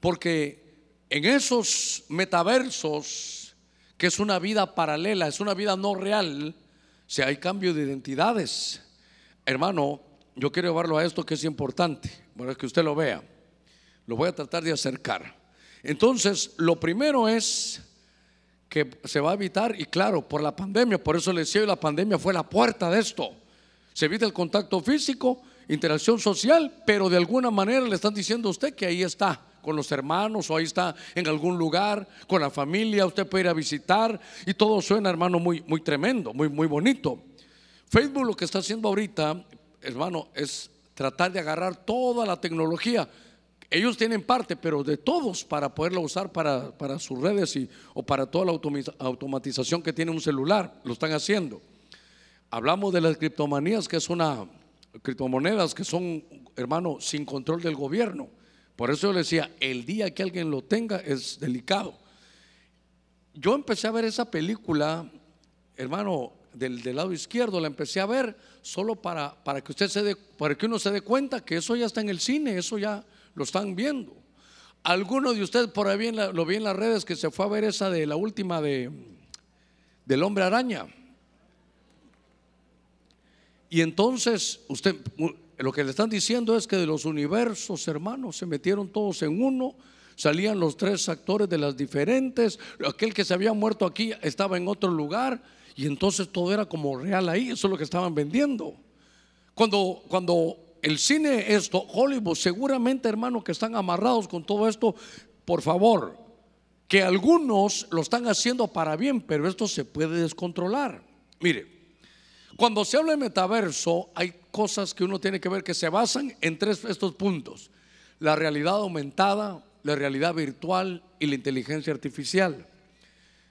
Porque en esos metaversos, que es una vida paralela, es una vida no real, si hay cambio de identidades. Hermano, yo quiero llevarlo a esto que es importante, para que usted lo vea. Lo voy a tratar de acercar. Entonces, lo primero es que se va a evitar, y claro, por la pandemia, por eso le decía, la pandemia fue la puerta de esto. Se evita el contacto físico, interacción social, pero de alguna manera le están diciendo a usted que ahí está con los hermanos o ahí está en algún lugar con la familia, usted puede ir a visitar y todo suena, hermano, muy, muy tremendo, muy, muy bonito. Facebook lo que está haciendo ahorita, hermano, es tratar de agarrar toda la tecnología. Ellos tienen parte, pero de todos para poderla usar para, para sus redes y, o para toda la automatización que tiene un celular. Lo están haciendo. Hablamos de las criptomanías, que es una criptomonedas que son, hermano, sin control del gobierno. Por eso yo le decía, el día que alguien lo tenga es delicado. Yo empecé a ver esa película, hermano, del, lado izquierdo, la empecé a ver solo para, para que usted se dé, para que uno se dé cuenta que eso ya está en el cine, eso ya lo están viendo. Alguno de ustedes por ahí lo vi en las redes que se fue a ver esa de la última de del hombre araña. Y entonces usted lo que le están diciendo es que de los universos, hermanos, se metieron todos en uno, salían los tres actores de las diferentes, aquel que se había muerto aquí estaba en otro lugar, y entonces todo era como real ahí, eso es lo que estaban vendiendo. Cuando, cuando el cine, esto, Hollywood, seguramente hermano que están amarrados con todo esto, por favor, que algunos lo están haciendo para bien, pero esto se puede descontrolar. Mire, cuando se habla de metaverso, hay cosas que uno tiene que ver que se basan en tres estos puntos: la realidad aumentada, la realidad virtual y la inteligencia artificial.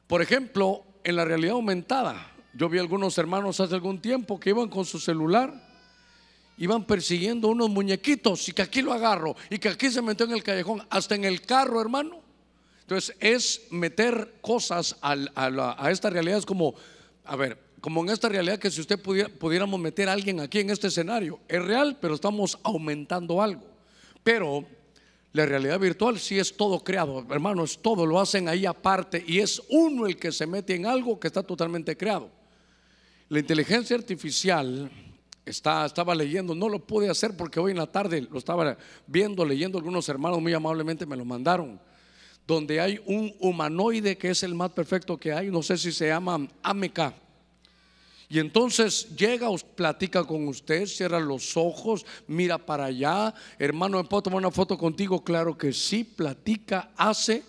Por ejemplo, en la realidad aumentada, yo vi algunos hermanos hace algún tiempo que iban con su celular, iban persiguiendo unos muñequitos y que aquí lo agarro y que aquí se metió en el callejón, hasta en el carro, hermano. Entonces es meter cosas a, esta realidad, es como, a ver, como en esta realidad que si usted pudiera, pudiéramos meter a alguien aquí en este escenario, es real, pero estamos aumentando algo. Pero la realidad virtual sí es todo creado, hermano, es todo, lo hacen ahí aparte y es uno el que se mete en algo que está totalmente creado. La inteligencia artificial estaba leyendo, no lo pude hacer porque hoy en la tarde lo estaba viendo, leyendo, algunos hermanos muy amablemente me lo mandaron, donde hay un humanoide que es el más perfecto que hay, no sé si se llama Ameca. Y entonces llega, platica con usted, cierra los ojos, mira para allá, hermano, ¿me puedo tomar una foto contigo? Claro que sí, platica, hace.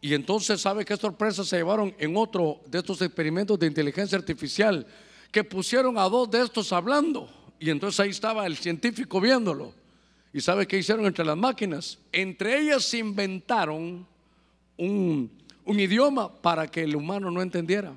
Y entonces, ¿sabe qué sorpresa se llevaron en otro de estos experimentos de inteligencia artificial? Que pusieron a dos de estos hablando. Y entonces ahí estaba el científico viéndolo. ¿Y sabe qué hicieron entre las máquinas? Entre ellas inventaron un, un idioma para que el humano no entendiera.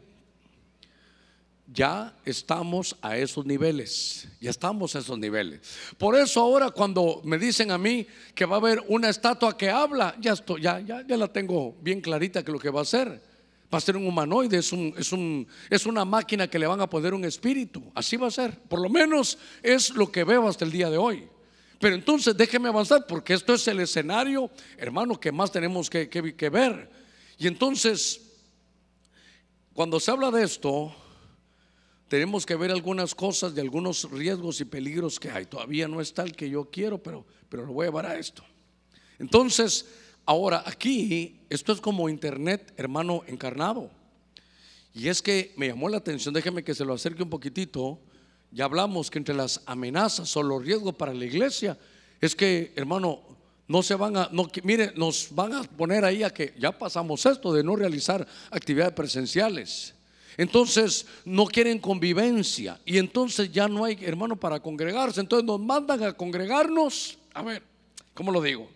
Ya estamos a esos niveles, ya estamos a esos niveles. Por eso ahora cuando me dicen a mí que va a haber una estatua que habla, ya, estoy, ya, ya, ya la tengo bien clarita que lo que va a ser. Va a ser un humanoide, es, un, es, un, es una máquina que le van a poner un espíritu. Así va a ser. Por lo menos es lo que veo hasta el día de hoy. Pero entonces déjeme avanzar porque esto es el escenario, hermano, que más tenemos que, que, ver. Y entonces, cuando se habla de esto, tenemos que ver algunas cosas de algunos riesgos y peligros que hay. Todavía no es tal que yo quiero, pero, pero lo voy a llevar a esto. Entonces, ahora aquí, esto es como internet, hermano, encarnado. Y es que me llamó la atención, déjeme que se lo acerque un poquitito. Ya hablamos que entre las amenazas o los riesgos para la iglesia es que, hermano, no se van a, mire, nos van a poner ahí a que ya pasamos esto de no realizar actividades presenciales. Entonces no quieren convivencia y entonces ya no hay hermano para congregarse. Entonces nos mandan a congregarnos. A ver, ¿cómo lo digo?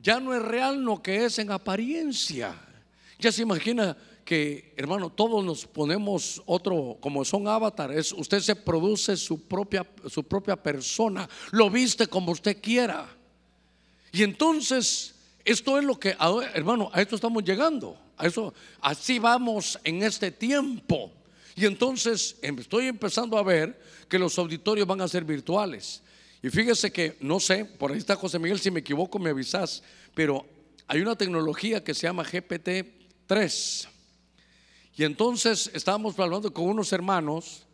Ya no es real lo que es en apariencia. Ya se imagina que, hermano, todos nos ponemos otro, como son avatares, usted se produce su propia, su propia persona, lo viste como usted quiera. Y entonces, esto es lo que, hermano, a esto estamos llegando. Eso, así vamos en este tiempo. Y entonces em, estoy empezando a ver que los auditorios van a ser virtuales. Y fíjese que, no sé, por ahí está José Miguel, si me equivoco me avisas, pero hay una tecnología que se llama GPT-3. Y entonces estábamos hablando con unos hermanos,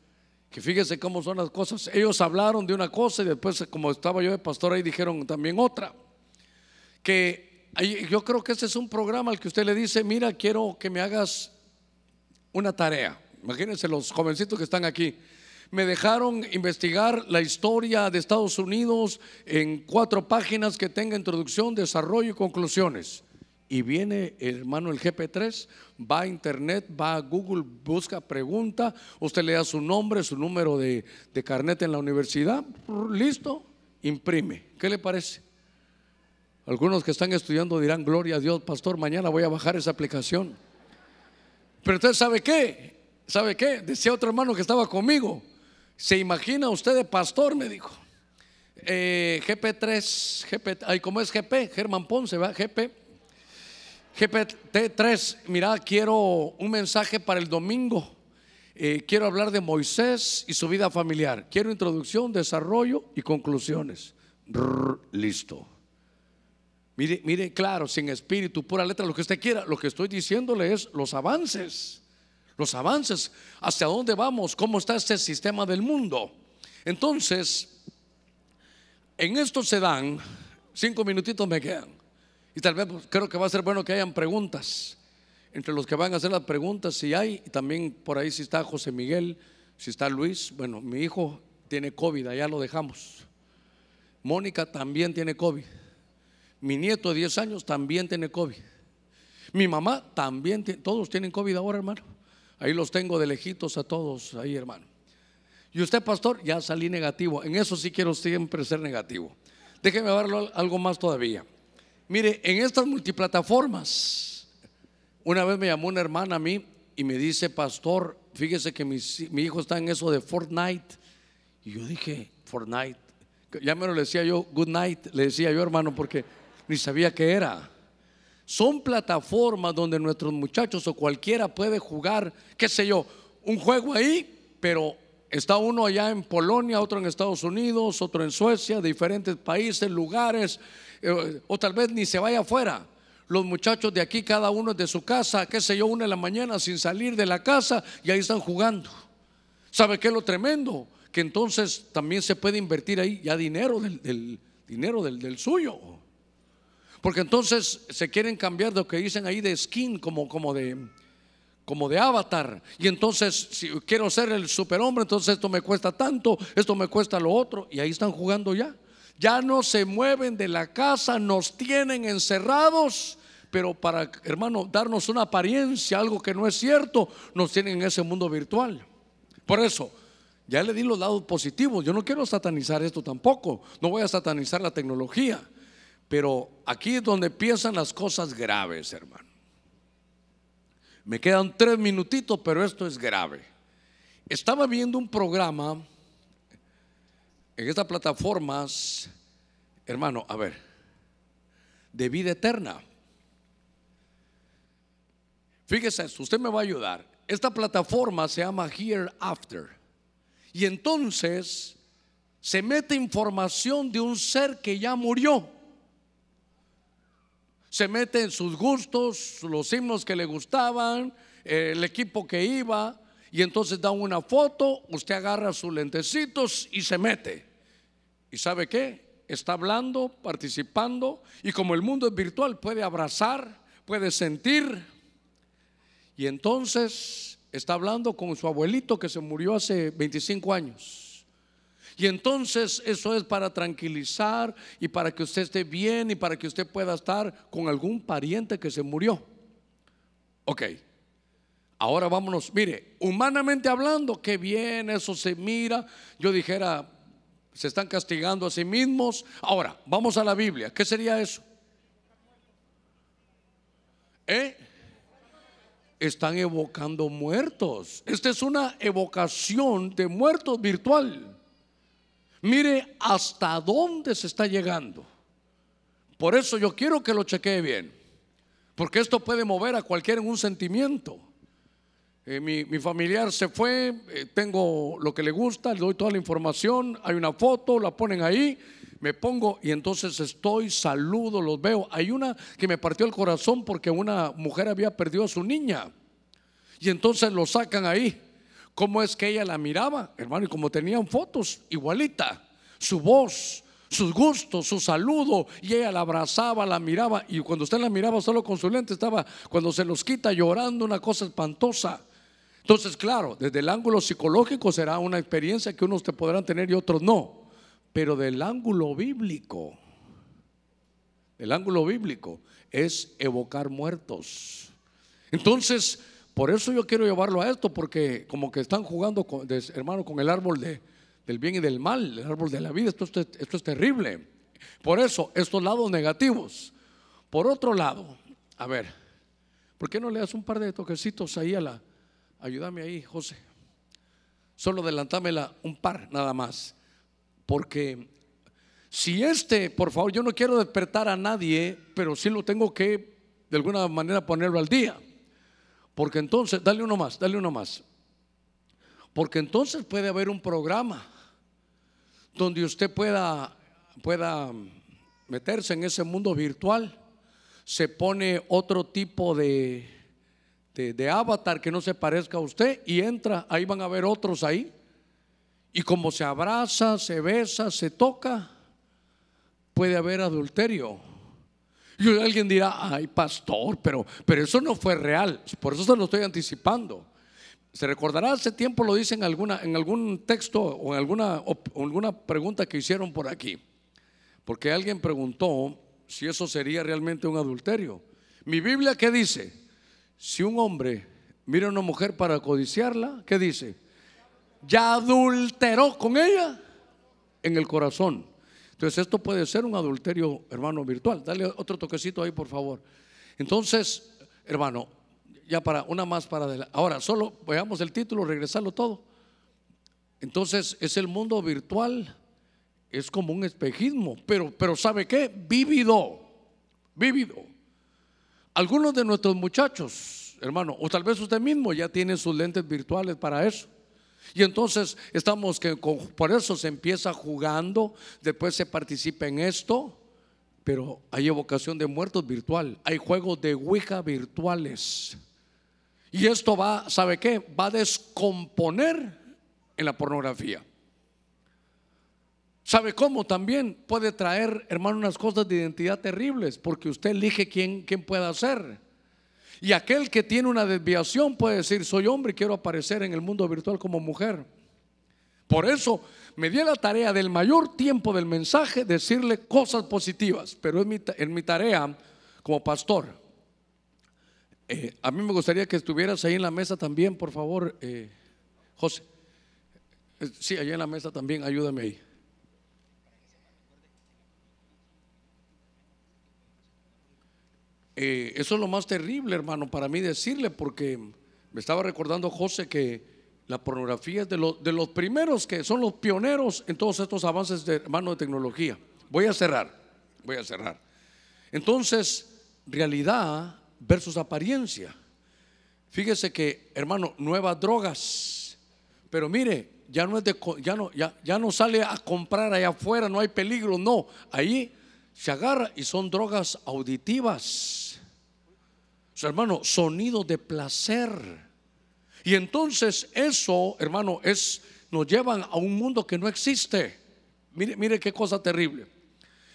que fíjese cómo son las cosas. Ellos hablaron de una cosa y después, como estaba yo de pastor ahí, dijeron también otra. Que yo creo que ese es un programa al que usted le dice, mira, quiero que me hagas una tarea. Imagínense los jovencitos que están aquí. Me dejaron investigar la historia de Estados Unidos en cuatro páginas que tenga introducción, desarrollo y conclusiones. Y viene el hermano el GP3, va a internet, va a Google, busca, pregunta, usted le da su nombre, su número de, de carnet en la universidad, listo, imprime. ¿Qué le parece? Algunos que están estudiando dirán, gloria a Dios, pastor, mañana voy a bajar esa aplicación. Pero entonces, ¿sabe qué? ¿Sabe qué? Decía otro hermano que estaba conmigo. ¿Se imagina usted de pastor? Me dijo. Eh, GP3, GP, ay, ¿cómo es GP? Germán Ponce, ¿va? GP. GPT3, mira, quiero un mensaje para el domingo. Eh, quiero hablar de Moisés y su vida familiar. Quiero introducción, desarrollo y conclusiones. listo. Mire, mire, claro, sin espíritu, pura letra, lo que usted quiera. Lo que estoy diciéndole es los avances. Los avances. ¿Hacia dónde vamos? ¿Cómo está este sistema del mundo? Entonces, en esto se dan, cinco minutitos me quedan. Y tal vez pues, creo que va a ser bueno que hayan preguntas. Entre los que van a hacer las preguntas, si hay, y también por ahí si está José Miguel, si está Luis. Bueno, mi hijo tiene COVID, allá lo dejamos. Mónica también tiene COVID. Mi nieto de 10 años también tiene COVID. Mi mamá también, todos tienen COVID ahora, hermano. Ahí los tengo de lejitos a todos, ahí, hermano. Y usted, pastor, ya salí negativo. En eso sí quiero siempre ser negativo. Déjeme verlo algo más todavía. Mire, en estas multiplataformas, una vez me llamó una hermana a mí y me dice, pastor, fíjese que mi, mi hijo está en eso de Fortnite. Y yo dije, Fortnite. Ya me lo decía yo, good night, le decía yo, hermano, porque ni sabía qué era. Son plataformas donde nuestros muchachos o cualquiera puede jugar, qué sé yo, un juego ahí, pero está uno allá en Polonia, otro en Estados Unidos, otro en Suecia, diferentes países, lugares, eh, o tal vez ni se vaya afuera. Los muchachos de aquí, cada uno de su casa, qué sé yo, una de la mañana sin salir de la casa y ahí están jugando. ¿Sabe qué es lo tremendo? Que entonces también se puede invertir ahí ya dinero del, dinero del suyo. Porque entonces se quieren cambiar de lo que dicen ahí de skin, como, como, de, como de avatar. Y entonces, si quiero ser el superhombre, entonces esto me cuesta tanto, esto me cuesta lo otro. Y ahí están jugando ya. Ya no se mueven de la casa, nos tienen encerrados. Pero para, hermano, darnos una apariencia, algo que no es cierto, nos tienen en ese mundo virtual. Por eso, ya le di los lados positivos. Yo no quiero satanizar esto tampoco. No voy a satanizar la tecnología. Pero aquí es donde piensan las cosas graves, hermano. Me quedan tres minutitos, pero esto es grave. Estaba viendo un programa en estas plataformas, hermano, a ver, de vida eterna. Fíjese esto, usted me va a ayudar. Esta plataforma se llama Hereafter. Y entonces se mete información de un ser que ya murió se mete en sus gustos, los himnos que le gustaban, el equipo que iba, y entonces da una foto, usted agarra sus lentecitos y se mete. ¿Y sabe qué? Está hablando, participando, y como el mundo es virtual, puede abrazar, puede sentir. Y entonces está hablando con su abuelito que se murió hace 25 años. Y entonces eso es para tranquilizar y para que usted esté bien y para que usted pueda estar con algún pariente que se murió. Ok, ahora vámonos. Mire, humanamente hablando, qué bien, eso se mira. Yo dijera, se están castigando a sí mismos. Ahora, vamos a la Biblia. ¿Qué sería eso? ¿Eh? Están evocando muertos. Esta es una evocación de muertos virtual. Mire hasta dónde se está llegando. Por eso yo quiero que lo chequee bien. Porque esto puede mover a cualquiera en un sentimiento. Eh, mi, familiar se fue, eh, tengo lo que le gusta, le doy toda la información, hay una foto, la ponen ahí, me pongo y entonces estoy, saludo, los veo. Hay una que me partió el corazón porque una mujer había perdido a su niña y entonces lo sacan ahí cómo es que ella la miraba, hermano, y como tenían fotos, igualita, su voz, sus gustos, su saludo, y ella la abrazaba, la miraba, y cuando usted la miraba solo con su lente, estaba, cuando se los quita llorando, una cosa espantosa. Entonces, claro, desde el ángulo psicológico será una experiencia que unos te podrán tener y otros no, pero del ángulo bíblico, el ángulo bíblico es evocar muertos. Entonces, por eso yo quiero llevarlo a esto, porque como que están jugando, con, hermano, con el árbol de, del bien y del mal, el árbol de la vida. Esto, es terrible. Por eso, estos lados negativos. Por otro lado, a ver, ¿por qué no le das un par de toquecitos ahí a la... Ayúdame ahí, José. Solo adelantámela un par nada más. Porque si este, por favor, yo no quiero despertar a nadie, pero sí lo tengo que de alguna manera ponerlo al día. Porque entonces, dale uno más, dale uno más. Porque entonces puede haber un programa donde usted pueda, pueda meterse en ese mundo virtual. Se pone otro tipo de, de, avatar que no se parezca a usted y entra, ahí van a ver otros ahí. Y como se abraza, se besa, se toca, puede haber adulterio. Y alguien dirá, ay pastor, pero, pero eso no fue real. Por eso se lo estoy anticipando. Se recordará hace tiempo, lo dicen en, alguna, en algún texto o en alguna, alguna pregunta que hicieron por aquí. Porque alguien preguntó si eso sería realmente un adulterio. Mi Biblia, ¿qué dice? Si un hombre mira a una mujer para codiciarla, ¿qué dice? Ya adulteró con ella en el corazón. Entonces esto puede ser un adulterio, hermano, virtual. Dale otro toquecito ahí, por favor. Entonces, hermano, ya para una más para adelante. Ahora, solo veamos el título, regresarlo todo. Entonces, es el mundo virtual, es como un espejismo, pero, pero ¿sabe qué? Vívido, vívido. Algunos de nuestros muchachos, hermano, o tal vez usted mismo ya tiene sus lentes virtuales para eso. Y entonces estamos que por eso se empieza jugando, después se participa en esto, pero hay evocación de muertos virtual, hay juegos de Ouija virtuales. Y esto va, ¿sabe qué? Va a descomponer en la pornografía. ¿Sabe cómo? También puede traer, hermano, unas cosas de identidad terribles, porque usted elige quién, quién pueda ser. Y aquel que tiene una desviación puede decir, soy hombre y quiero aparecer en el mundo virtual como mujer. Por eso me di la tarea del mayor tiempo del mensaje decirle cosas positivas, pero en mi, en mi tarea como pastor. Eh, a mí me gustaría que estuvieras ahí en la mesa también, por favor, eh, José. Eh, sí, allá en la mesa también, ayúdame ahí. Eso es lo más terrible, hermano, para mí decirle, porque me estaba recordando José que la pornografía es de, de los primeros que son los pioneros en todos estos avances de hermano de tecnología. Voy a cerrar, voy a cerrar. Entonces, realidad versus apariencia. Fíjese que, hermano, nuevas drogas. Pero mire, ya no es de, ya no, ya, ya no sale a comprar allá afuera, no hay peligro, no. Ahí se agarra y son drogas auditivas. Hermano, sonido de placer. Y entonces eso, hermano, es nos llevan a un mundo que no existe. Mire, mire qué cosa terrible.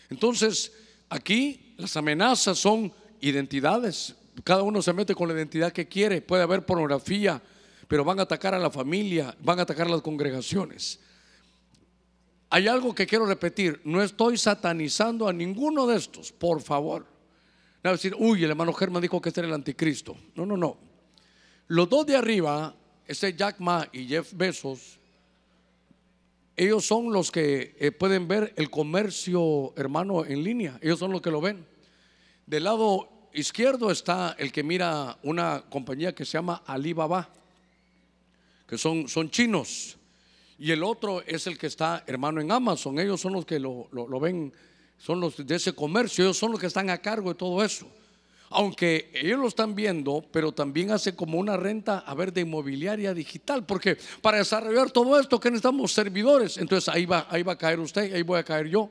Entonces, aquí las amenazas son identidades. Cada uno se mete con la identidad que quiere. Puede haber pornografía, pero van a atacar a la familia, van a atacar a las congregaciones. Hay algo que quiero repetir. No estoy satanizando a ninguno de estos, por favor. No decir, uy, el hermano Germán dijo que este era el anticristo. No, no, no. Los dos de arriba, este Jack Ma y Jeff Bezos, ellos son los que eh, pueden ver el comercio hermano en línea. Ellos son los que lo ven. Del lado izquierdo está el que mira una compañía que se llama Alibaba, que son, son chinos. Y el otro es el que está, hermano, en Amazon. Ellos son los que lo, lo ven, son los de ese comercio, ellos son los que están a cargo de todo eso aunque ellos lo están viendo, pero también hace como una renta, a ver, de inmobiliaria digital, porque para desarrollar todo esto que necesitamos servidores, entonces ahí va, ahí va a caer usted, ahí voy a caer yo,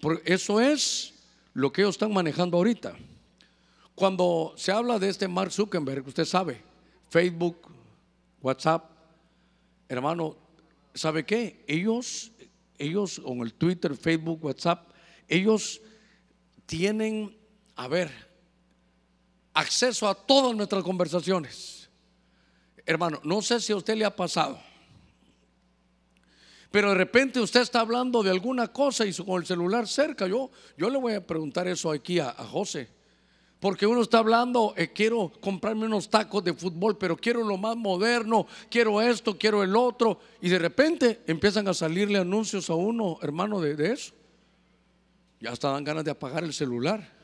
porque eso es lo que ellos están manejando ahorita. Cuando se habla de este Mark Zuckerberg, usted sabe, Facebook, WhatsApp, hermano, ¿sabe qué? Ellos, ellos con el Twitter, Facebook, WhatsApp, ellos tienen, a ver, acceso a todas nuestras conversaciones. Hermano, no sé si a usted le ha pasado, pero de repente usted está hablando de alguna cosa y con el celular cerca. Yo, yo le voy a preguntar eso aquí a, José. Porque uno está hablando, eh, quiero comprarme unos tacos de fútbol, pero quiero lo más moderno, quiero esto, quiero el otro. Y de repente empiezan a salirle anuncios a uno, hermano, de, de eso. Ya hasta dan ganas de apagar el celular.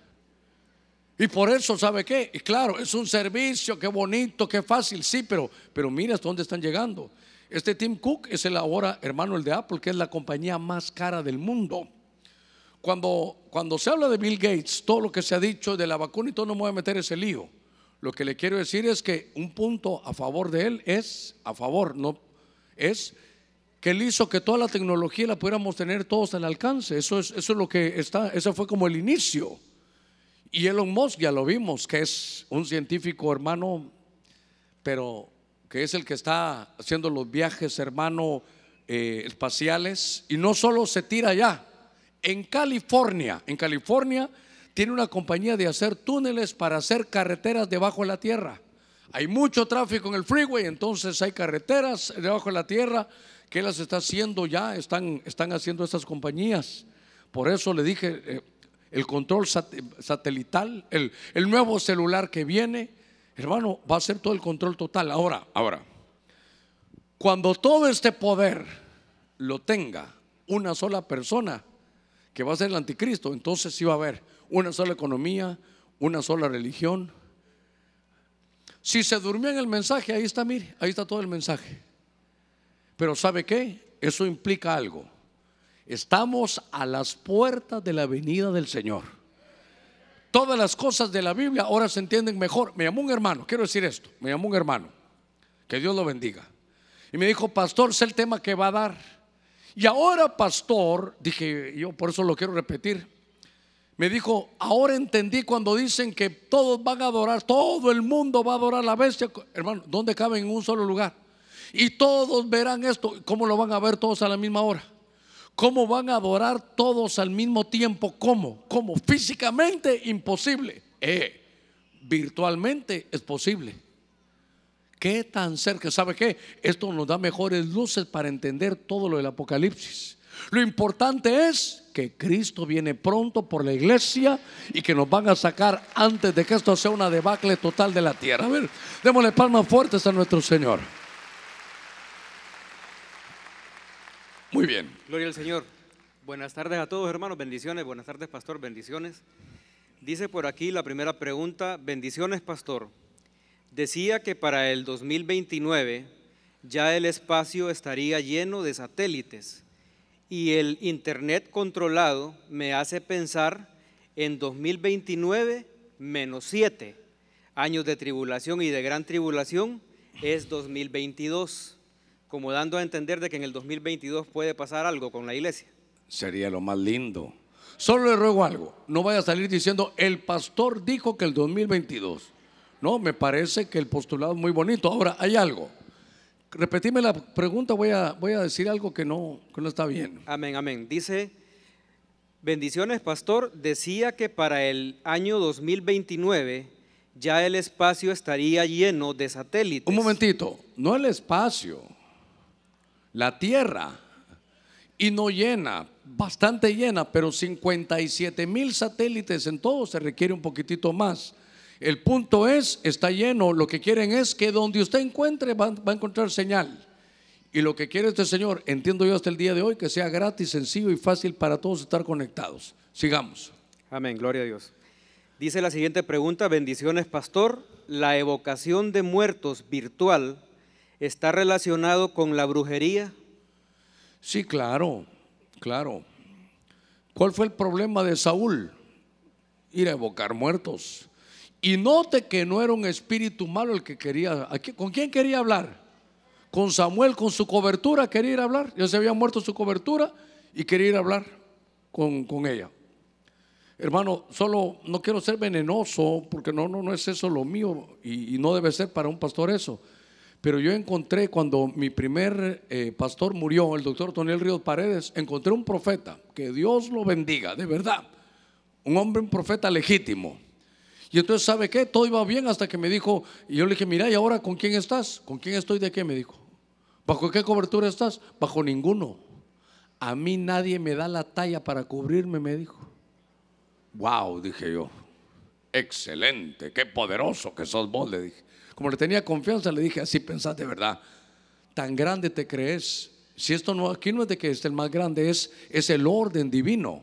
Y por eso, ¿sabe qué? Y claro, es un servicio, qué bonito, qué fácil, sí, pero, pero mira hasta dónde están llegando. Este Tim Cook es el ahora hermano el de Apple, que es la compañía más cara del mundo. Cuando, cuando se habla de Bill Gates, todo lo que se ha dicho de la vacuna y todo, no me voy a meter ese lío. Lo que le quiero decir es que un punto a favor de él es, a favor, no, es que él hizo que toda la tecnología la pudiéramos tener todos al alcance. Eso es, eso es lo que está, eso fue como el inicio. Y Elon Musk ya lo vimos, que es un científico hermano, pero que es el que está haciendo los viajes hermano eh, espaciales. Y no solo se tira allá, en California, en California tiene una compañía de hacer túneles para hacer carreteras debajo de la tierra. Hay mucho tráfico en el freeway, entonces hay carreteras debajo de la tierra que las está haciendo ya, están, están haciendo estas compañías Por eso le dije, eh, el control satelital, el, el nuevo celular que viene, hermano, va a ser todo el control total. Ahora, ahora, cuando todo este poder lo tenga una sola persona, que va a ser el anticristo, entonces sí va a haber una sola economía, una sola religión. Si se durmió en el mensaje, ahí está, mire, ahí está todo el mensaje. Pero ¿sabe qué? Eso implica algo. Estamos a las puertas de la venida del Señor. Todas las cosas de la Biblia ahora se entienden mejor. Me llamó un hermano, quiero decir esto, me llamó un hermano, que Dios lo bendiga. Y me dijo, pastor, sé el tema que va a dar. Y ahora, pastor, dije, yo por eso lo quiero repetir. Me dijo, ahora entendí cuando dicen que todos van a adorar, todo el mundo va a adorar la bestia. Hermano, ¿dónde caben en un solo lugar? Y todos verán esto. ¿Cómo lo van a ver todos a la misma hora? ¿Cómo van a adorar todos al mismo tiempo? ¿Cómo? ¿Cómo? Físicamente imposible. Eh, virtualmente es posible. ¿Qué tan cerca? ¿Sabe qué? Esto nos da mejores luces para entender todo lo del Apocalipsis. Lo importante es que Cristo viene pronto por la iglesia y que nos van a sacar antes de que esto sea una debacle total de la tierra. A ver, démosle palmas fuertes a nuestro Señor. Muy bien. Gloria al Señor. Buenas tardes a todos, hermanos. Bendiciones. Buenas tardes, pastor. Bendiciones. Dice por aquí la primera pregunta. Bendiciones, pastor. Decía que para el 2029 ya el espacio estaría lleno de satélites y el Internet controlado me hace pensar en 2029 menos 7 años de tribulación y de gran tribulación es 2022, como dando a entender de que en el 2022 puede pasar algo con la iglesia. Sería lo más lindo. Solo le ruego algo, no vaya a salir diciendo, el pastor dijo que el 2022. No, me parece que el postulado es muy bonito. Ahora, hay algo. Repetime la pregunta, voy a, voy a decir algo que no, que no está bien. Amén, amén. Dice, bendiciones, pastor. Decía que para el año 2029 ya el espacio estaría lleno de satélites. Un momentito, no el espacio, la Tierra. Y no llena, bastante llena, pero 57 mil satélites en todo se requiere un poquitito más. El punto es, está lleno, lo que quieren es que donde usted encuentre va, a encontrar señal. Y lo que quiere este Señor, entiendo yo hasta el día de hoy, que sea gratis, sencillo y fácil para todos estar conectados. Sigamos. Amén, gloria a Dios. Dice la siguiente pregunta, bendiciones pastor, ¿la evocación de muertos virtual está relacionado con la brujería? Sí, claro, claro. ¿Cuál fue el problema de Saúl? Ir a evocar muertos. Y note que no era un espíritu malo el que quería. ¿Con quién quería hablar? Con Samuel, con su cobertura, quería ir a hablar. Ya se había muerto su cobertura y quería ir a hablar con, ella. Hermano, solo no quiero ser venenoso porque no, no, no es eso lo mío y, no debe ser para un pastor eso. Pero yo encontré cuando mi primer eh, pastor murió, el doctor Toniel Ríos Paredes, encontré un profeta, que Dios lo bendiga, de verdad. Un hombre, un profeta legítimo y entonces, ¿sabe qué? Todo iba bien hasta que me dijo, y yo le dije, mira, ¿y ahora con quién estás? ¿Con quién estoy de qué? Me dijo. ¿Bajo qué cobertura estás? Bajo ninguno. A mí nadie me da la talla para cubrirme, me dijo. Wow, dije yo. Excelente, qué poderoso que sos vos, le dije. Como le tenía confianza, le dije, así pensás de verdad. Tan grande te crees. Si esto no, aquí no es de que es el más grande, es, es el orden divino.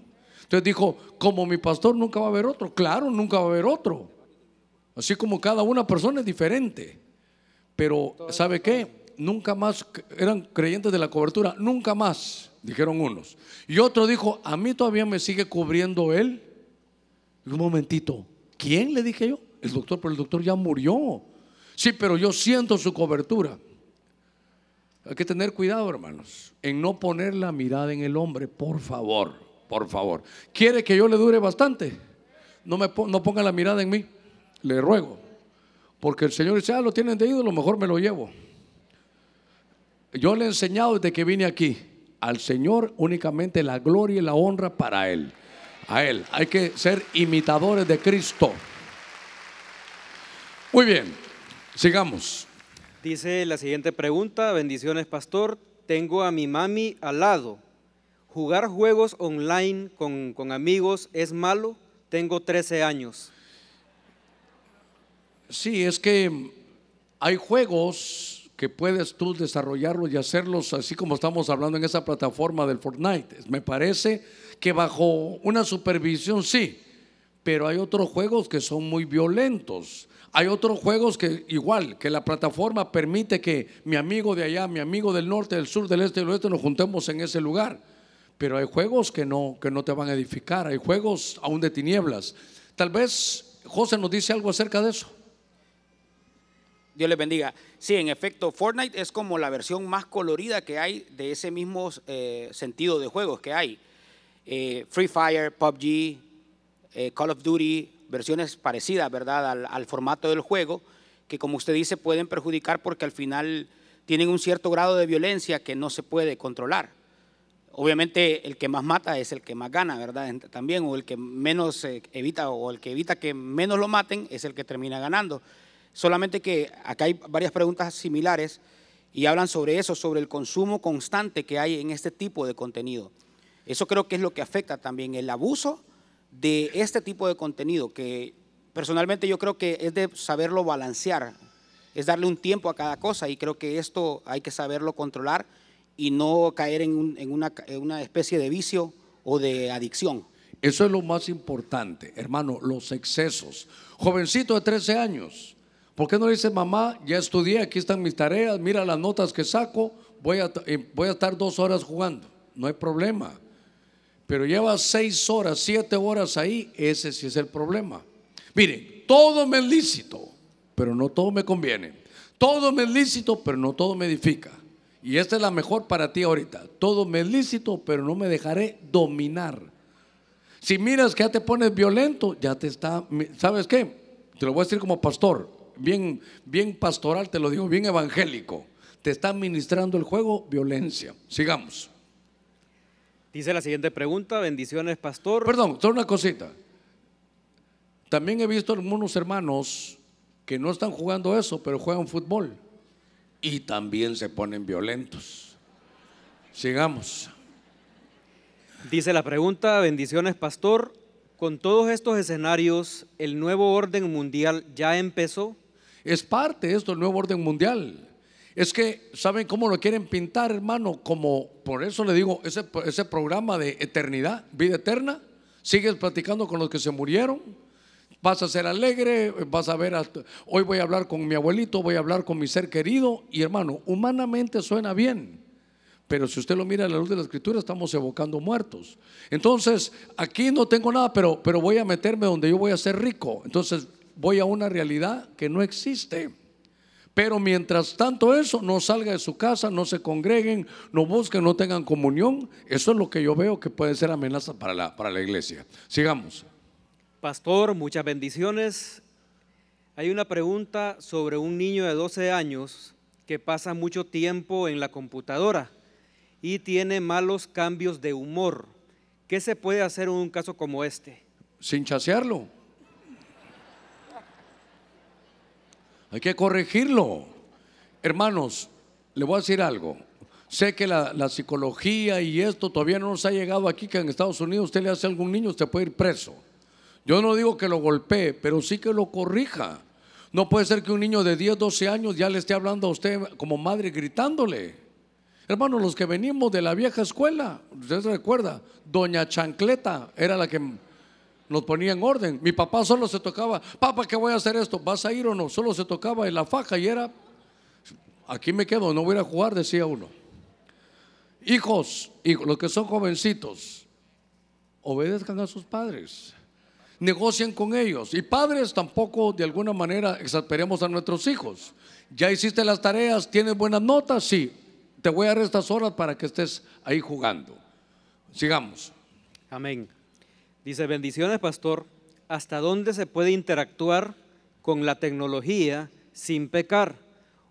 Entonces dijo, como mi pastor nunca va a haber otro, claro, nunca va a haber otro. Así como cada una persona es diferente. Pero, ¿sabe qué? Nunca más, eran creyentes de la cobertura, nunca más, dijeron unos. Y otro dijo, a mí todavía me sigue cubriendo él. Un momentito, ¿quién le dije yo? El doctor, pero el doctor ya murió. Sí, pero yo siento su cobertura. Hay que tener cuidado, hermanos, en no poner la mirada en el hombre, por favor por favor. ¿Quiere que yo le dure bastante? No, me, no ponga la mirada en mí, le ruego. Porque el Señor dice, ah, lo tienen de ídolo, mejor me lo llevo. Yo le he enseñado desde que vine aquí, al Señor únicamente la gloria y la honra para Él. A Él. Hay que ser imitadores de Cristo. Muy bien, sigamos. Dice la siguiente pregunta, bendiciones pastor, tengo a mi mami al lado ¿jugar juegos online con, con amigos es malo? Tengo 13 años. Sí, es que hay juegos que puedes tú desarrollarlos y hacerlos así como estamos hablando en esa plataforma del Fortnite. Me parece que bajo una supervisión sí, pero hay otros juegos que son muy violentos. Hay otros juegos que igual, que la plataforma permite que mi amigo de allá, mi amigo del norte, del sur, del este y del oeste nos juntemos en ese lugar. Pero hay juegos que no, que no te van a edificar, hay juegos aún de tinieblas. Tal vez José nos dice algo acerca de eso. Dios les bendiga. Sí, en efecto, Fortnite es como la versión más colorida que hay de ese mismo eh, sentido de juegos que hay. Eh, Free Fire, PUBG, eh, Call of Duty, versiones parecidas, ¿verdad?, al, al, formato del juego, que como usted dice pueden perjudicar porque al final tienen un cierto grado de violencia que no se puede controlar. Obviamente el que más mata es el que más gana, ¿verdad? También, o el que menos evita, o el que evita que menos lo maten es el que termina ganando. Solamente que acá hay varias preguntas similares y hablan sobre eso, sobre el consumo constante que hay en este tipo de contenido. Eso creo que es lo que afecta también el abuso de este tipo de contenido, que personalmente yo creo que es de saberlo balancear, es darle un tiempo a cada cosa y creo que esto hay que saberlo controlar y no caer en, una, especie de vicio o de adicción. Eso es lo más importante, hermano, los excesos. Jovencito de 13 años, ¿Por qué no le dice, mamá, ya estudié, aquí están mis tareas, mira las notas que saco, voy a, eh, voy a estar dos horas jugando? No hay problema. Pero lleva seis horas, siete horas ahí, ese sí es el problema. Miren, todo me es lícito, pero no todo me conviene. Todo me es lícito, pero no todo me edifica. Y esta es la mejor para ti ahorita. Todo me es lícito, pero no me dejaré dominar. Si miras que ya te pones violento, ya te está, ¿sabes qué? Te lo voy a decir como pastor bien, bien pastoral, te lo digo, bien evangélico. Te está administrando el juego violencia. Sigamos. Dice la siguiente pregunta, bendiciones, pastor. Perdón, solo una cosita. También he visto algunos hermanos que no están jugando eso, pero juegan fútbol. Y también se ponen violentos. Sigamos. Dice la pregunta, bendiciones, pastor. Con todos estos escenarios, ¿el nuevo orden mundial ya empezó? Es parte de esto, el nuevo orden mundial. Es que, ¿saben cómo lo quieren pintar, hermano? Como, por eso le digo, ese, ese programa de eternidad, vida eterna, sigues platicando con los que se murieron, vas a ser alegre, vas a ver, hoy voy a hablar con mi abuelito, voy a hablar con mi ser querido, y hermano, humanamente suena bien, pero si usted lo mira a la luz de la escritura, estamos evocando muertos. Entonces, aquí no tengo nada, pero, pero voy a meterme donde yo voy a ser rico. Entonces, voy a una realidad que no existe. Pero mientras tanto eso, no salga de su casa, no se congreguen, no busquen, no tengan comunión. Eso es lo que yo veo que puede ser amenaza para la, para la iglesia. Sigamos. Pastor, muchas bendiciones. Hay una pregunta sobre un niño de 12 años que pasa mucho tiempo en la computadora y tiene malos cambios de humor. ¿Qué se puede hacer en un caso como este? Sin chasearlo. Hay que corregirlo. Hermanos, le voy a decir algo. Sé que la, psicología y esto todavía no nos ha llegado aquí, que en Estados Unidos usted le hace a algún niño, usted puede ir preso. Yo no digo que lo golpee, pero sí que lo corrija. No puede ser que un niño de 10, 12 años ya le esté hablando a usted como madre gritándole. Hermanos, los que venimos de la vieja escuela, usted se recuerda, Doña Chancleta era la que nos ponía en orden. Mi papá solo se tocaba, papá, ¿qué voy a hacer esto? ¿Vas a ir o no? Solo se tocaba en la faja y era, aquí me quedo, no voy a jugar, decía uno. Hijos, hijos, los que son jovencitos, obedezcan a sus padres, negocien con ellos. Y padres tampoco de alguna manera exasperemos a nuestros hijos. Ya hiciste las tareas, tienes buenas notas, sí. Te voy a dar estas horas para que estés ahí jugando. Sigamos. Amén. Dice, bendiciones, pastor. ¿Hasta dónde se puede interactuar con la tecnología sin pecar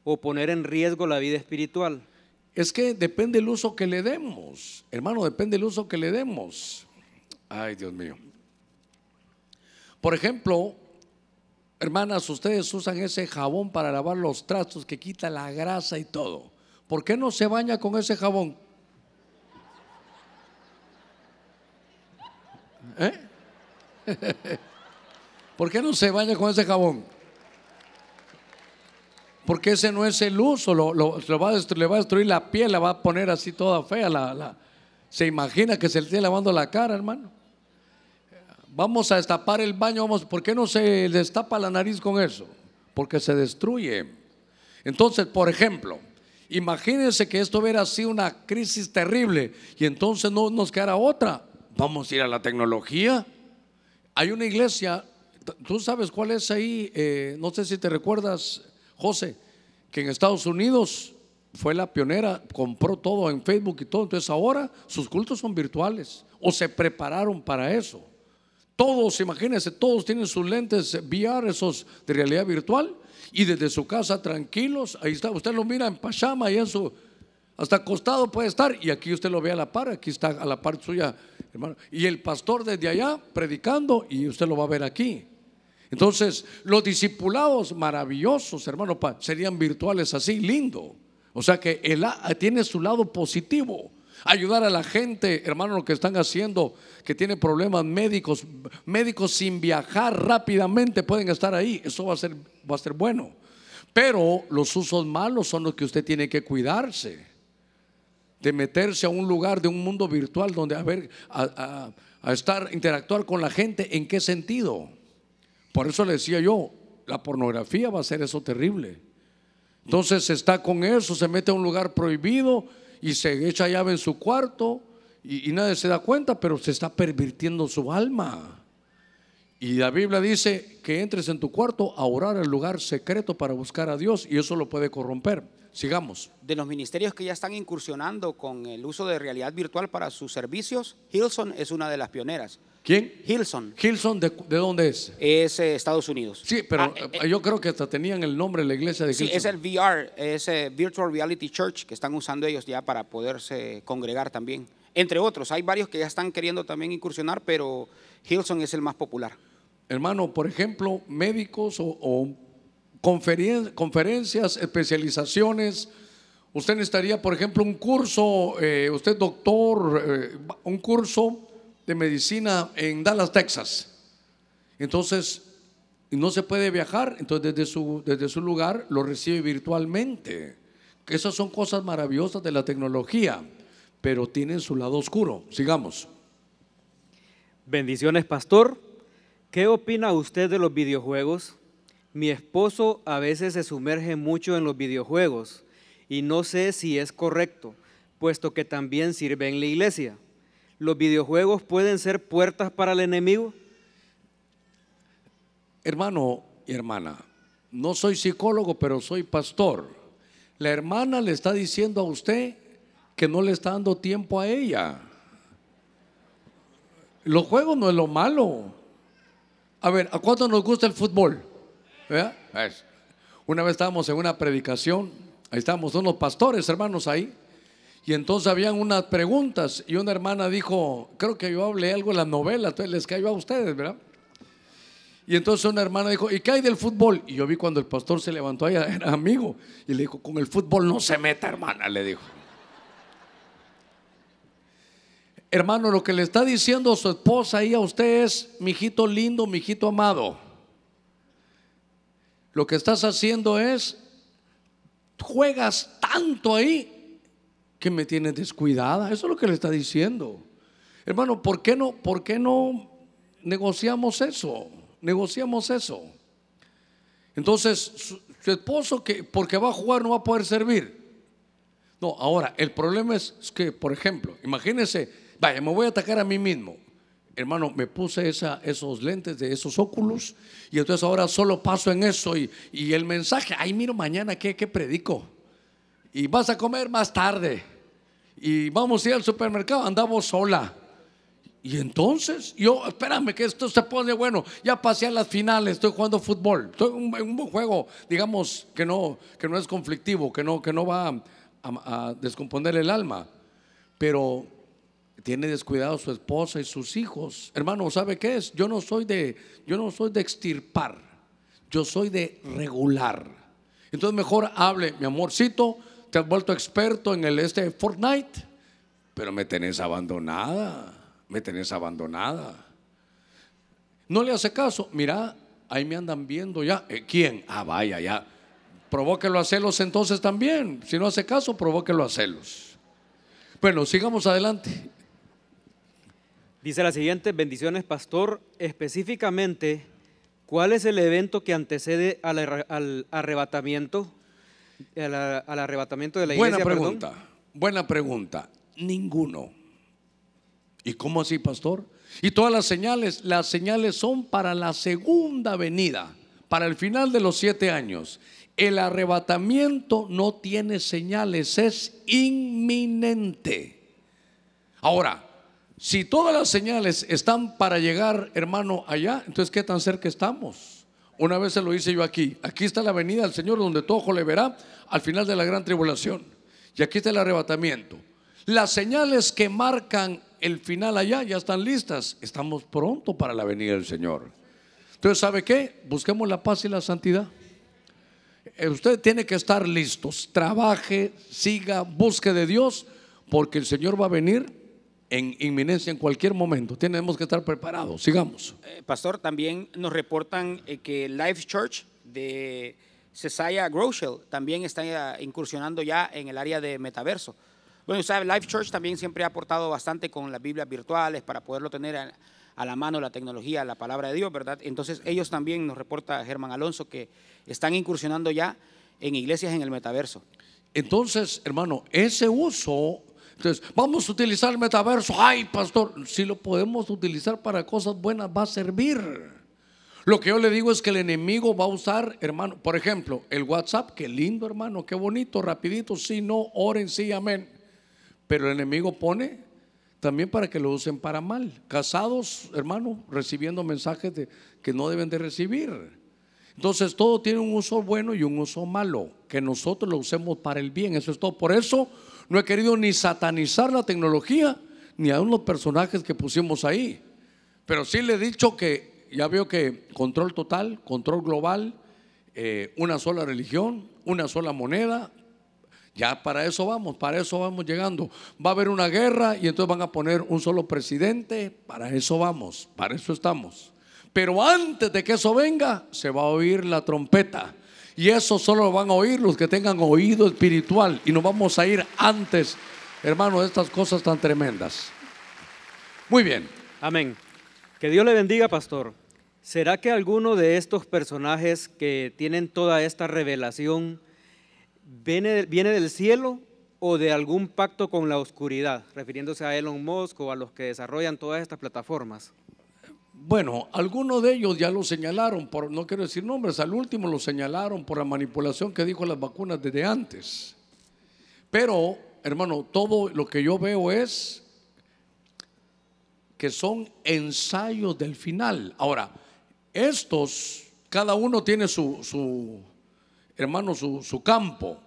o poner en riesgo la vida espiritual? Es que depende el uso que le demos. Hermano, depende el uso que le demos. Ay, Dios mío. Por ejemplo, hermanas, ustedes usan ese jabón para lavar los trastos que quita la grasa y todo. ¿Por qué no se baña con ese jabón? ¿Eh? ¿Por qué no se baña con ese jabón? Porque ese no es el uso, lo, va a destru- le va a destruir la piel, la va a poner así toda fea. La, la- se imagina que se le esté lavando la cara, hermano. Vamos a destapar el baño, vamos, ¿por qué no se destapa la nariz con eso? Porque se destruye. Entonces, por ejemplo, imagínense que esto hubiera sido una crisis terrible y entonces no nos quedara otra. Vamos a ir a la tecnología. Hay una iglesia, tú sabes cuál es ahí, eh, no sé si te recuerdas, José, que en Estados Unidos fue la pionera, compró todo en Facebook y todo, entonces ahora sus cultos son virtuales o se prepararon para eso. Todos, imagínense, todos tienen sus lentes VR, esos de realidad virtual, y desde su casa tranquilos, ahí está, usted lo mira en pachama, en su, hasta acostado puede estar, y aquí usted lo ve a la par, aquí está a la par suya, hermano, y el pastor desde allá predicando, y usted lo va a ver aquí. Entonces, los discipulados maravillosos, hermano, serían virtuales así, lindo. O sea que a- tiene su lado positivo. Ayudar a la gente, hermano, lo que están haciendo, que tiene problemas médicos, médicos sin viajar rápidamente pueden estar ahí. Eso va a ser, va a ser bueno. Pero los usos malos son los que usted tiene que cuidarse de meterse a un lugar de un mundo virtual donde a ver, a estar, interactuar con la gente, ¿en qué sentido? Por eso le decía yo, la pornografía va a ser eso terrible. Entonces está con eso, se mete a un lugar prohibido y se echa llave en su cuarto y, nadie se da cuenta, pero se está pervirtiendo su alma. Y la Biblia dice que entres en tu cuarto a orar al lugar secreto para buscar a Dios y eso lo puede corromper. Sigamos. De los ministerios que ya están incursionando con el uso de realidad virtual para sus servicios, Hilson es una de las pioneras. ¿Quién? Hilson Hilson, ¿de, de dónde es? es eh, Estados Unidos. Sí, pero Ah, eh, eh, yo creo que hasta tenían el nombre de la iglesia de Sí, Hilson. es el VR, es eh, Virtual Reality Church que están usando ellos ya para poderse congregar también. Entre otros, hay varios que ya están queriendo también incursionar, pero Hilson es el más popular. Hermano, por ejemplo, médicos o, conferencias, especializaciones. Usted necesitaría, por ejemplo, un curso, usted doctor, un curso de medicina en Dallas, Texas. Entonces, no se puede viajar, entonces desde su, desde su lugar lo recibe virtualmente. Esas son cosas maravillosas de la tecnología, pero tienen su lado oscuro. Sigamos. Bendiciones, pastor. ¿Qué opina usted de los videojuegos? Mi esposo a veces se sumerge mucho en los videojuegos y no sé si es correcto, puesto que también sirve en la iglesia. ¿Los videojuegos pueden ser puertas para el enemigo? Hermano y hermana, no soy psicólogo, pero soy pastor. La hermana le está diciendo a usted que no le está dando tiempo a ella. Los juegos no es lo malo. A ver, ¿a cuánto nos gusta el fútbol? ¿Verdad? Es. Una vez estábamos en una predicación, ahí estábamos unos pastores, hermanos, ahí. Y entonces habían unas preguntas y una hermana dijo, creo que yo hablé algo en la novela, les cayó a ustedes, ¿verdad? Y entonces una hermana dijo, ¿y qué hay del fútbol? Y yo vi cuando el pastor se levantó allá, era amigo, y le dijo, con el fútbol no se meta, hermana, le dijo. Hermano, lo que le está diciendo su esposa ahí a usted es, mijito lindo, mijito amado. Lo que estás haciendo es, juegas tanto ahí que me tienes descuidada. Eso es lo que le está diciendo. Hermano, ¿por qué no, por qué no negociamos eso? Negociamos eso. Entonces, su, esposo que porque va a jugar no va a poder servir. No, ahora, el problema es, que, por ejemplo, imagínense, vaya, me voy a atacar a mí mismo. Hermano, me puse esos lentes de esos óculos y entonces ahora solo paso en eso y, y el mensaje, ay, miro mañana qué, qué predico. Y vas a comer más tarde. Y vamos a ir al supermercado, andamos sola. Y entonces, yo, espérame que esto se pone bueno. Ya pasé a las finales, estoy jugando fútbol. Estoy en un, en un buen juego, digamos, que no, que no es conflictivo, que no, que no va a, a descomponer el alma. Pero tiene descuidado su esposa y sus hijos. Hermano, ¿sabe qué es? Yo no soy de, yo no soy de extirpar, yo soy de regular. Entonces mejor hable, mi amorcito, te has vuelto experto en el este Fortnite, pero me tenés abandonada, me tenés abandonada. No le hace caso. Mira, ahí me andan viendo ya. Eh, ¿Quién? Ah, vaya, ya. Provóquelo a celos entonces también. Si no hace caso, provóquelo a celos. Bueno, sigamos adelante. Dice la siguiente, bendiciones, pastor. Específicamente, ¿cuál es el evento que antecede al, arre- al arrebatamiento? Al, al arrebatamiento de la Buena iglesia. perdón? pregunta. Buena pregunta. Ninguno. ¿Y cómo así, pastor? Y todas las señales, las señales son para la segunda venida, para el final de los siete años. El arrebatamiento no tiene señales, es inminente. Ahora, si todas las señales están para llegar, hermano, allá, entonces ¿qué tan cerca estamos? Una vez se lo hice yo aquí. Aquí está la venida del Señor donde todo ojo le verá al final de la gran tribulación. Y aquí está el arrebatamiento. Las señales que marcan el final allá ya están listas. Estamos pronto para la venida del Señor. Entonces, ¿sabe qué? Busquemos la paz y la santidad. Eh, Usted tiene que estar listos. Trabaje, siga, busque de Dios, porque el Señor va a venir en inminencia en cualquier momento. Tenemos que estar preparados. Sigamos. Eh, Pastor, también nos reportan eh, que Life Church de Cesaya Groschel también está eh, incursionando ya en el área de metaverso. Bueno, sabe, Life Church también siempre ha aportado bastante con las Biblias virtuales para poderlo tener a, a la mano la tecnología, la palabra de Dios, ¿verdad? Entonces ellos también nos reporta Germán Alonso que están incursionando ya en iglesias en el metaverso. Entonces, hermano, ese uso, entonces, vamos a utilizar el metaverso. Ay, pastor, si lo podemos utilizar para cosas buenas, va a servir. Lo que yo le digo es que el enemigo va a usar, hermano, por ejemplo, el WhatsApp, qué lindo, hermano, qué bonito, rapidito, sí, no, oren, sí, amén. Pero el enemigo pone también para que lo usen para mal. Casados, hermano, recibiendo mensajes que no deben de recibir. Entonces todo tiene un uso bueno y un uso malo, que nosotros lo usemos para el bien, eso es todo. Por eso no he querido ni satanizar la tecnología, ni a unos personajes que pusimos ahí. Pero sí le he dicho que ya veo que control total, control global, eh, una sola religión, una sola moneda, ya para eso vamos, para eso vamos llegando. Va a haber una guerra y entonces van a poner un solo presidente, para eso vamos, para eso estamos. Pero antes de que eso venga, se va a oír la trompeta. Y eso solo lo van a oír los que tengan oído espiritual. Y nos vamos a ir antes, hermano, de estas cosas tan tremendas. Muy bien. Amén. Que Dios le bendiga, pastor. ¿Será que alguno de estos personajes que tienen toda esta revelación viene, viene del cielo o de algún pacto con la oscuridad? Refiriéndose a Elon Musk o a los que desarrollan todas estas plataformas. Bueno, algunos de ellos ya lo señalaron, por, no quiero decir nombres, al último lo señalaron por la manipulación que dijo las vacunas desde antes. Pero, hermano, todo lo que yo veo es que son ensayos del final. Ahora, estos, cada uno tiene su, hermano, su, su campo,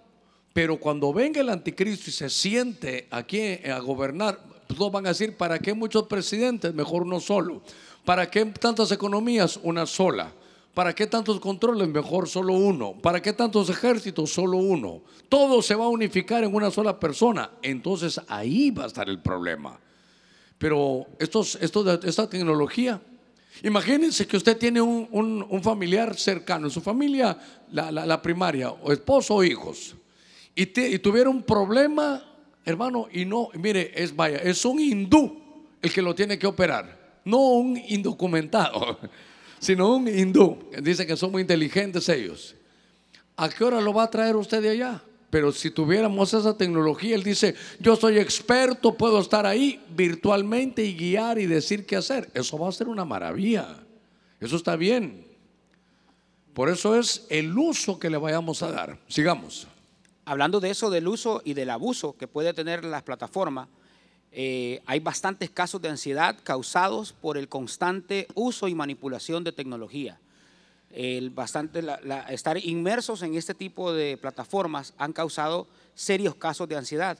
pero cuando venga el anticristo y se siente aquí a gobernar, todos van a decir, ¿para qué muchos presidentes? Mejor uno solo. ¿Para qué tantas economías? Una sola. ¿Para qué tantos controles? Mejor solo uno. ¿Para qué tantos ejércitos? Solo uno. Todo se va a unificar en una sola persona. Entonces ahí va a estar el problema. Pero esta tecnología, imagínense que usted tiene un, familiar cercano, en su familia, la primaria, o esposo o hijos, y, te- y tuviera un problema, hermano, y no, mire, es vaya, es un hindú el que lo tiene que operar, no un indocumentado, sino un hindú. Dice que son muy inteligentes ellos. ¿A qué hora lo va a traer usted de allá? Pero si tuviéramos esa tecnología, él dice, yo soy experto, puedo estar ahí virtualmente y guiar y decir qué hacer. Eso va a ser una maravilla. Eso está bien. Por eso es el uso que le vayamos a dar. Sigamos. Hablando de eso, del uso y del abuso que puede tener las plataformas, eh, hay bastantes casos de ansiedad causados por el constante uso y manipulación de tecnología. El bastante, la- la- estar inmersos en este tipo de plataformas han causado serios casos de ansiedad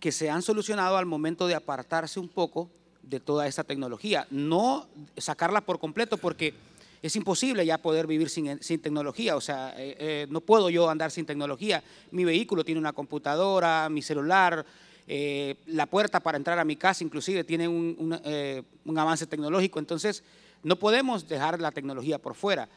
que se han solucionado al momento de apartarse un poco de toda esta tecnología. No sacarla por completo porque es imposible ya poder vivir sin, sin tecnología. O sea, eh, eh, no puedo yo andar sin tecnología. Mi vehículo tiene una computadora, mi celular, eh, la puerta para entrar a mi casa inclusive tiene eh, un avance tecnológico. Entonces, No podemos dejar la tecnología por fuera,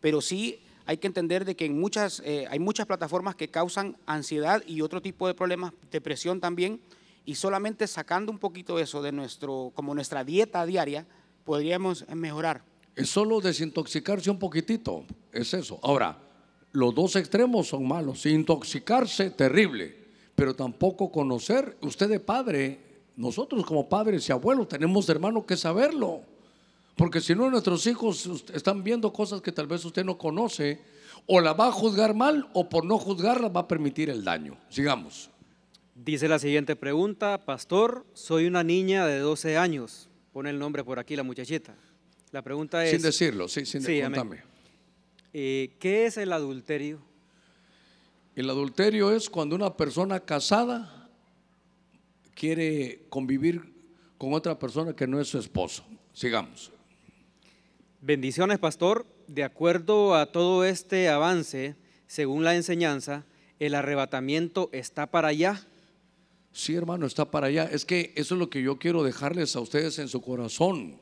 pero sí hay que entender de que en muchas, eh, hay muchas plataformas que causan ansiedad y otro tipo de problemas, depresión también, y solamente sacando un poquito eso de nuestro, como nuestra dieta diaria, podríamos mejorar. Es solo desintoxicarse un poquitito, es eso. Ahora, los dos extremos son malos. Intoxicarse, terrible, pero tampoco conocer. Usted de padre, nosotros como padres y abuelos tenemos hermano que saberlo. Porque si no, nuestros hijos están viendo cosas que tal vez usted no conoce, o la va a juzgar mal, o por no juzgarla va a permitir el daño. Sigamos. Dice la siguiente pregunta, Pastor, soy una niña de 12 años. Pone el nombre por aquí la muchachita. La pregunta es... Sin decirlo, sí, sin Sí, eh, ¿Qué es el adulterio? El adulterio es cuando una persona casada quiere convivir con otra persona que no es su esposo. Sigamos. Bendiciones, pastor. De acuerdo a todo este avance, según la enseñanza, el arrebatamiento está para allá. Sí, hermano, está para allá. Es que eso es lo que yo quiero dejarles a ustedes en su corazón.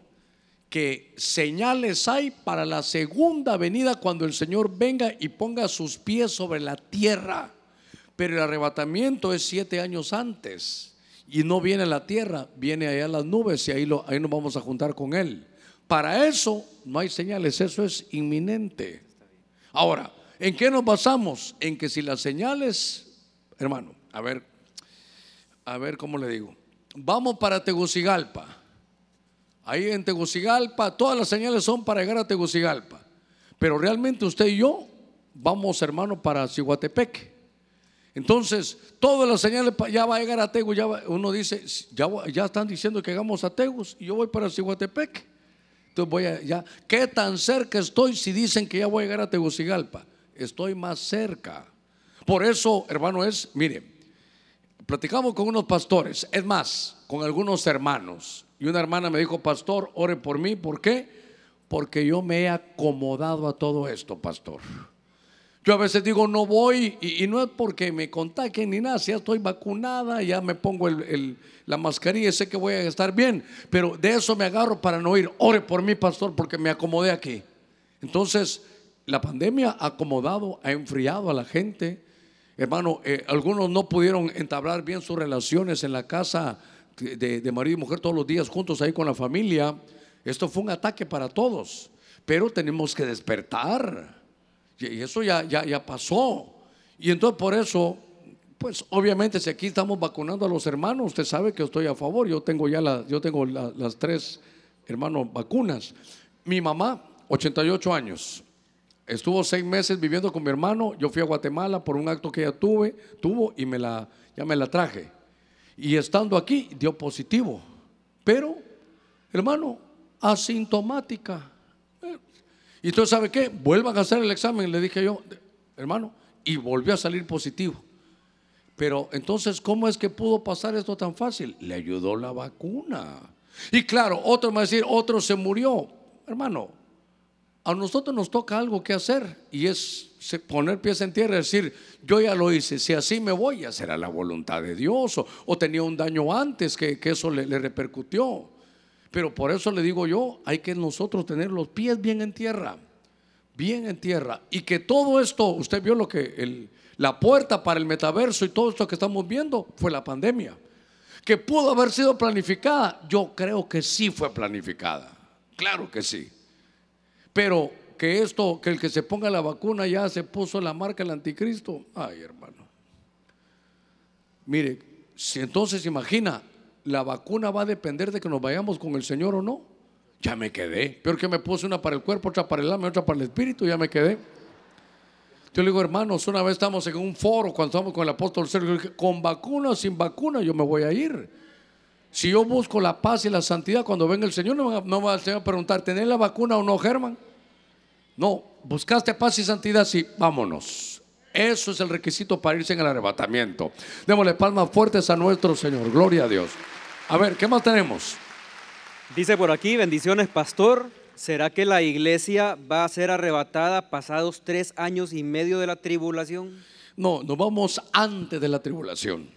Que señales hay para la segunda venida cuando el Señor venga y ponga sus pies sobre la tierra. Pero el arrebatamiento es siete años antes. Y no viene la tierra, viene allá las nubes y ahí, ahí nos vamos a juntar con Él. Para eso no hay señales, eso es inminente. Ahora, ¿en qué nos basamos? En que si las señales, hermano, a ver, a ver cómo le digo. Vamos para Tegucigalpa. Ahí en Tegucigalpa, todas las señales son para llegar a Tegucigalpa. Pero realmente usted y yo vamos, hermano, para Cihuatepec. Entonces, todas las señales ya va a llegar a Tegus. Ya uno dice, ya, ya están diciendo que llegamos a Tegus y yo voy para Cihuatepec. Entonces voy a, ya, ¿qué tan cerca estoy si dicen que ya voy a llegar a Tegucigalpa? Estoy más cerca. Por eso, hermano, es, mire, platicamos con unos pastores, es más, con algunos hermanos. Y una hermana me dijo, pastor, ore por mí. ¿Por qué? Porque yo me he acomodado a todo esto, pastor. Yo a veces digo, no voy, y, no es porque me contagien ni nada, si ya estoy vacunada, ya me pongo el- la mascarilla y sé que voy a estar bien, pero de eso me agarro para no ir. Ore por mí, pastor, porque me acomodé aquí. Entonces, la pandemia ha acomodado, ha enfriado a la gente. Hermano, eh, algunos no pudieron entablar bien sus relaciones en la casa de, de- marido y mujer todos los días juntos ahí con la familia. Esto fue un ataque para todos, pero tenemos que despertar. Y eso ya, ya, ya pasó. Y entonces por eso, pues obviamente si aquí estamos vacunando a los hermanos, usted sabe que estoy a favor. Yo tengo ya la- yo tengo la- las tres, hermanos, vacunas. Mi mamá, 88 años, estuvo seis meses viviendo con mi hermano. Yo fui a Guatemala por un acto que ella tuve, tuvo y me la, ya me la traje. Y estando aquí dio positivo. Pero, hermano, asintomática. Y entonces, ¿sabe qué? Vuelvan a hacer el examen, le dije yo, hermano, y volvió a salir positivo. Pero entonces, ¿cómo es que pudo pasar esto tan fácil? Le ayudó la vacuna. Y claro, otro me va a decir, otro se murió. Hermano, a nosotros nos toca algo que hacer y es poner pies en tierra y decir, yo ya lo hice, si así me voy, ya será la voluntad de Dios. O, o tenía un daño antes que, que eso le, repercutió. Pero por eso le digo yo, hay que nosotros tener los pies bien en tierra, bien en tierra. Y que todo esto, usted vio lo que la puerta para el metaverso y todo esto que estamos viendo fue la pandemia. Que pudo haber sido planificada, yo creo que sí fue planificada. Claro que sí. Pero que esto, que el que se ponga la vacuna ya se puso la marca del anticristo. Ay, hermano. Mire, si entonces imagina, la vacuna va a depender de que nos vayamos con el Señor o no. Ya me quedé. Peor que me puse una para el cuerpo, otra para el alma, otra para el espíritu, ya me quedé. Yo le digo, hermanos, una vez estamos en un foro cuando estamos con el apóstol Sergio, con vacuna o sin vacuna, yo me voy a ir. Si yo busco la paz y la santidad, cuando venga el Señor, no va, no va a preguntar, ¿tenés la vacuna o no, Germán? No, buscaste paz y santidad, sí, vámonos. Eso es el requisito para irse en el arrebatamiento. Démosle palmas fuertes a nuestro Señor, gloria a Dios. A ver, ¿qué más tenemos? Dice por aquí, bendiciones, pastor. ¿Será que la iglesia va a ser arrebatada pasados tres años y medio de la tribulación? No, nos vamos antes de la tribulación.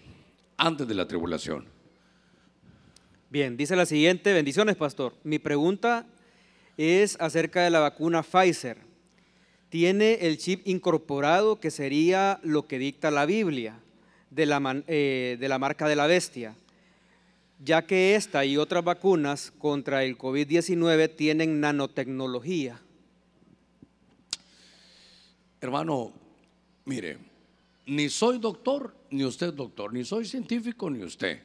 Antes de la tribulación. Bien, dice la siguiente, bendiciones, pastor. Mi pregunta es acerca de la vacuna Pfizer. Tiene el chip incorporado que sería lo que dicta la Biblia de la, eh, de la marca de la bestia, ya que esta y otras vacunas contra el COVID-19 tienen nanotecnología. Hermano, mire, ni soy doctor, ni usted doctor, ni soy científico, ni usted.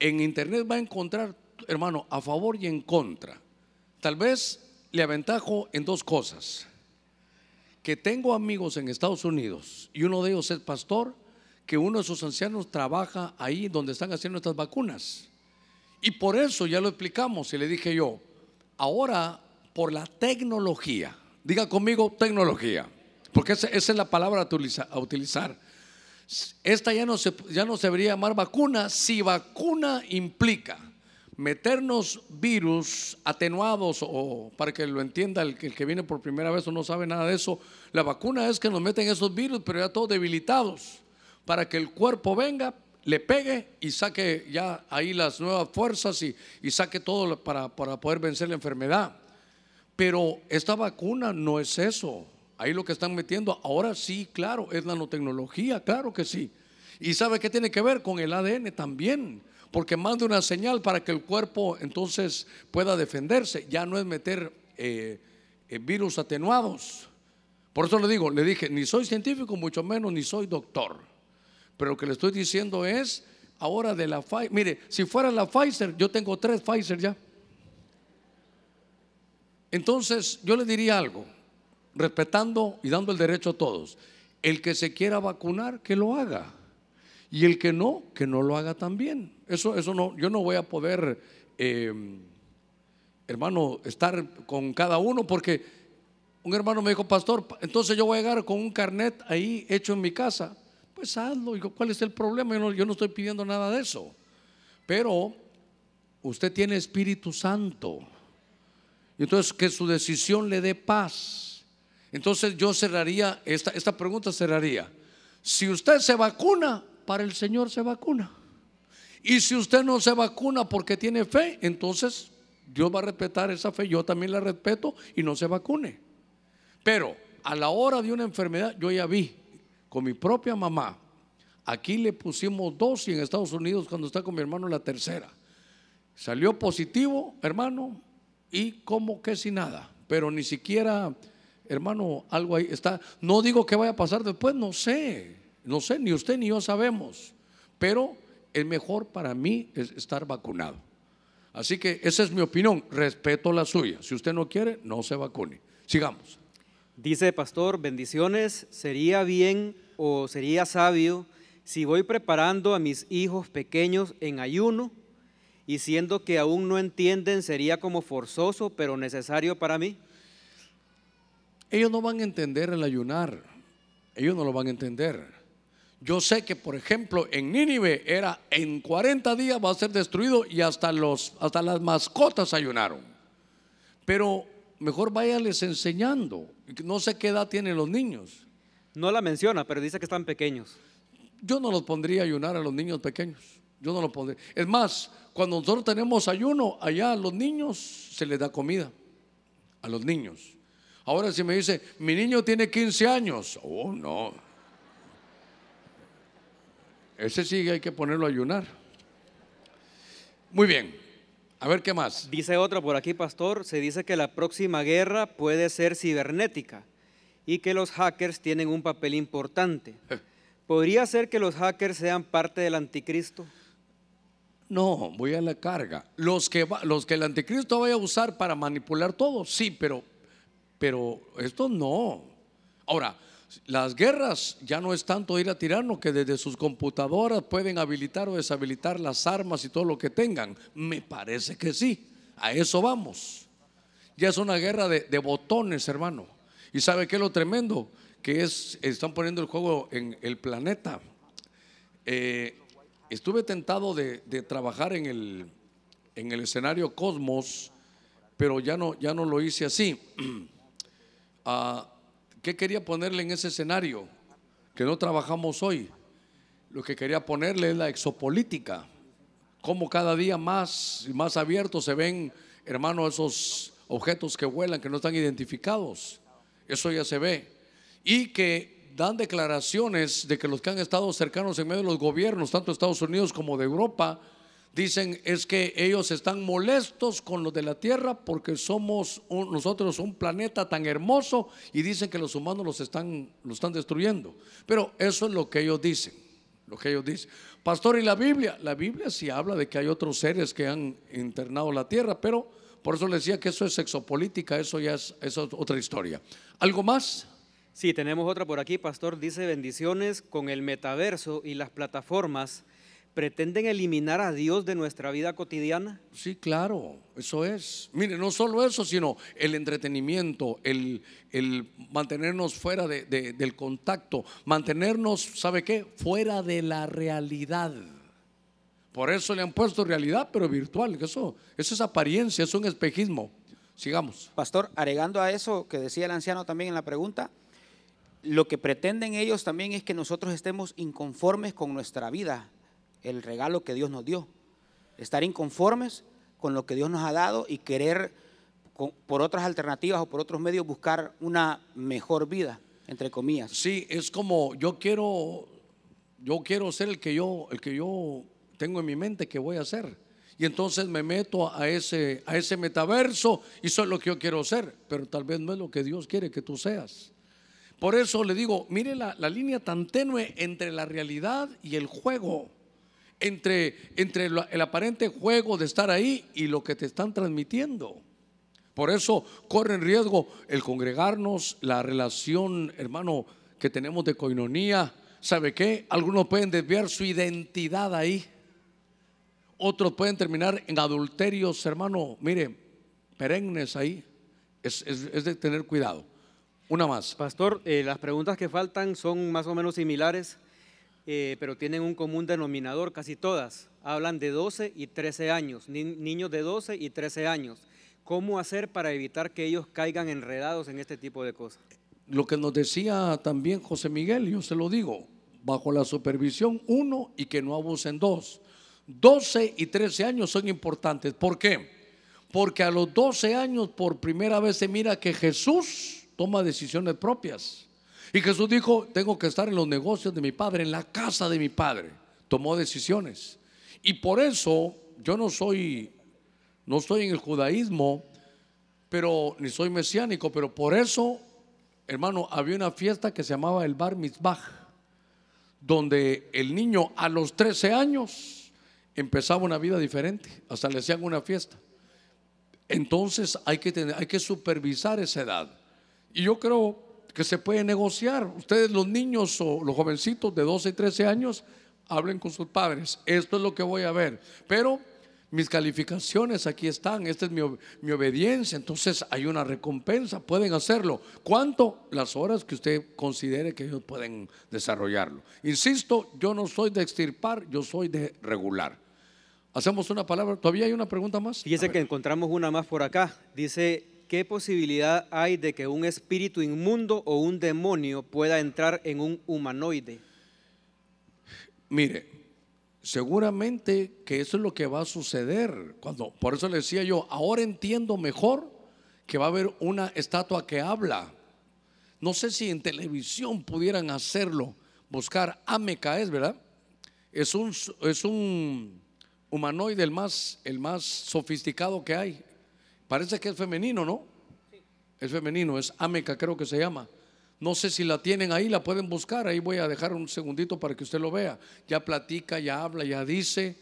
En internet va a encontrar, hermano, a favor y en contra. Tal vez le aventajo en dos cosas. Que tengo amigos en Estados Unidos y uno de ellos es pastor, que uno de sus ancianos trabaja ahí donde están haciendo estas vacunas. Y por eso ya lo explicamos y le dije yo, ahora por la tecnología, diga conmigo tecnología, porque esa, esa es la palabra a utiliza- a utilizar. Esta ya no, se, ya no se debería llamar vacuna si vacuna implica meternos virus atenuados o para que lo entienda el, que- viene por primera vez o no sabe nada de eso, la vacuna es que nos meten esos virus pero ya todos debilitados para que el cuerpo venga, le pegue y saque ya ahí las nuevas fuerzas y, y saque todo para, para poder vencer la enfermedad. Pero esta vacuna no es eso. Ahí lo que están metiendo, ahora sí, claro, es nanotecnología, claro que sí. Y sabe qué tiene que ver con el ADN también, porque manda una señal para que el cuerpo entonces pueda defenderse. Ya no es meter eh, eh, virus atenuados. Por eso le digo, le dije, ni soy científico, mucho menos, ni soy doctor. Pero lo que le estoy diciendo es, ahora de la Pfizer, mire, si fuera la Pfizer, yo tengo tres Pfizer ya. Entonces, yo le diría algo, respetando y dando el derecho a todos. El que se quiera vacunar, que lo haga. Y el que no, que no lo haga también. Eso, eso no, yo no voy a poder, eh, hermano, estar con cada uno porque un hermano me dijo, pastor, entonces yo voy a llegar con un carnet ahí hecho en mi casa. Pues hazlo. ¿cuál es el problema? Yo no, yo no estoy pidiendo nada de eso. Pero usted tiene Espíritu Santo. Entonces, que su decisión le dé paz. Entonces yo cerraría, esta, pregunta cerraría. Si usted se vacuna, para el Señor se vacuna. Y si usted no se vacuna porque tiene fe, entonces Dios va a respetar esa fe, yo también la respeto y no se vacune. Pero a la hora de una enfermedad, yo ya vi con mi propia mamá, aquí le pusimos dos y en Estados Unidos cuando está con mi hermano la tercera. Salió positivo, hermano, y como que sin nada, pero ni siquiera, hermano, algo ahí está. No digo que vaya a pasar después, no sé, no sé, ni usted ni yo sabemos, pero el mejor para mí es estar vacunado. Así que esa es mi opinión, respeto la suya. Si usted no quiere, no se vacune. Sigamos. Dice pastor, bendiciones, sería bien o sería sabio si voy preparando a mis hijos pequeños en ayuno y siendo que aún no entienden sería como forzoso pero necesario para mí. Ellos no van a entender el ayunar. Ellos no lo van a entender. Yo sé que, por ejemplo, en Nínive era en 40 días va a ser destruido y hasta, los, hasta las mascotas ayunaron. Pero mejor váyales enseñando. No sé qué edad tienen los niños. No la menciona, pero dice que están pequeños. Yo no los pondría a ayunar a los niños pequeños. Yo no los pondría. Es más, cuando nosotros tenemos ayuno, allá a los niños se les da comida. A los niños. Ahora si me dice, mi niño tiene 15 años. Oh, no. Ese sí hay que ponerlo a ayunar. Muy bien. A ver qué más. Dice otro por aquí, pastor, se dice que la próxima guerra puede ser cibernética y que los hackers tienen un papel importante. ¿Podría ser que los hackers sean parte del anticristo? No, voy a la carga. Los que, va- los que el anticristo vaya a usar para manipular todo, sí, pero, pero esto no. Ahora, las guerras ya no es tanto ir a tirarnos que desde sus computadoras pueden habilitar o deshabilitar las armas y todo lo que tengan. Me parece que sí. A eso vamos. Ya es una guerra de, botones, hermano. ¿Y sabe qué es lo tremendo? Que es, están poniendo el juego en el planeta. Eh, estuve tentado de, de trabajar en el, en el escenario Cosmos, pero ya no, ya no lo hice así. Ah, ¿Qué quería ponerle en ese escenario? Que no trabajamos hoy. Lo que quería ponerle es la exopolítica. Cómo cada día más y más abiertos se ven, hermano, esos objetos que vuelan, que no están identificados. Eso ya se ve. Y que dan declaraciones de que los que han estado cercanos en medio de los gobiernos, tanto de Estados Unidos como de Europa, dicen es que ellos están molestos con los de la tierra porque somos nosotros un planeta tan hermoso y dicen que los humanos los están, los están destruyendo. Pero eso es lo que ellos dicen, lo que ellos dicen. Pastor, ¿y la Biblia? La Biblia sí habla de que hay otros seres que han internado la tierra, pero por eso le decía que eso es sexopolítica, eso ya es, es otra historia. ¿Algo más? Sí, tenemos otra por aquí, Pastor. Dice bendiciones con el metaverso y las plataformas pretenden eliminar a Dios de nuestra vida cotidiana? Sí, claro, eso es. Mire, no solo eso, sino el entretenimiento, el, mantenernos fuera del contacto, mantenernos, ¿sabe qué? Fuera de la realidad. Por eso le han puesto realidad, pero virtual. Eso, eso es apariencia, es un espejismo. Sigamos. Pastor, agregando a eso que decía el anciano también en la pregunta, lo que pretenden ellos también es que nosotros estemos inconformes con nuestra vida, el regalo que Dios nos dio. Estar inconformes con lo que Dios nos ha dado y querer por otras alternativas o por otros medios buscar una mejor vida, entre comillas. Sí, es como yo quiero, yo quiero ser el que yo, el que yo tengo en mi mente que voy a ser. Y entonces me meto a ese, a ese metaverso y soy lo que yo quiero ser, pero tal vez no es lo que Dios quiere que tú seas. Por eso le digo, mire la, la línea tan tenue entre la realidad y el juego entre, entre el aparente juego de estar ahí y lo que te están transmitiendo. Por eso corre en riesgo el congregarnos, la relación, hermano, que tenemos de coinonía. ¿Sabe qué? Algunos pueden desviar su identidad ahí. Otros pueden terminar en adulterios, hermano, mire, perennes ahí. Es, de tener cuidado. Una más. Pastor, eh, las preguntas que faltan son más o menos similares. Eh, pero tienen un común denominador, casi todas. Hablan de 12 y 13 años, niños de 12 y 13 años. ¿Cómo hacer para evitar que ellos caigan enredados en este tipo de cosas? Lo que nos decía también José Miguel, yo se lo digo, bajo la supervisión uno y que no abusen dos. 12 y 13 años son importantes. ¿Por qué? Porque a los 12 años por primera vez se mira que Jesús toma decisiones propias. Y Jesús dijo, tengo que estar en los negocios de mi padre, en la casa de mi padre. Tomó decisiones. Y por eso yo no soy, no estoy en el judaísmo, pero ni soy mesiánico, pero por eso, hermano, había una fiesta que se llamaba el Bar Mitzvah, donde el niño a los 13 años empezaba una vida diferente, hasta le hacían una fiesta. Entonces hay que, tener, hay que supervisar esa edad. Y yo creo que se puede negociar. Ustedes los niños o los jovencitos de 12 y 13 años, hablen con sus padres. Esto es lo que voy a ver. Pero mis calificaciones aquí están, esta es mi, mi, obediencia, entonces hay una recompensa, pueden hacerlo. ¿Cuánto? Las horas que usted considere que ellos pueden desarrollarlo. Insisto, yo no soy de extirpar, yo soy de regular. Hacemos una palabra, todavía hay una pregunta más. Fíjese que encontramos una más por acá. Dice, ¿qué posibilidad hay de que un espíritu inmundo o un demonio pueda entrar en un humanoide? Mire, seguramente que eso es lo que va a suceder. Cuando, por eso le decía yo, ahora entiendo mejor que va a haber una estatua que habla. No sé si en televisión pudieran hacerlo, buscar Ameca es, ¿verdad? Es un, es un humanoide el más, el más sofisticado que hay. Parece que es femenino, ¿no? Es femenino, es Ameca, creo que se llama. No sé si la tienen ahí, la pueden buscar. Ahí voy a dejar un segundito para que usted lo vea. Ya platica, ya habla, ya dice.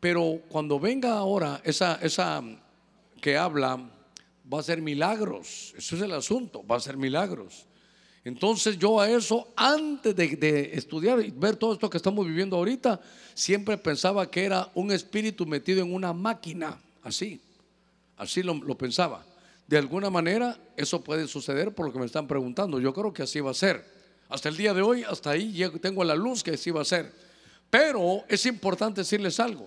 Pero cuando venga ahora esa, esa que habla, va a ser milagros. Eso es el asunto, va a ser milagros. Entonces yo a eso, antes de, estudiar y ver todo esto que estamos viviendo ahorita, siempre pensaba que era un espíritu metido en una máquina, así. Así lo, pensaba. De alguna manera eso puede suceder por lo que me están preguntando. Yo creo que así va a ser. Hasta el día de hoy, hasta ahí tengo la luz que así va a ser. Pero es importante decirles algo.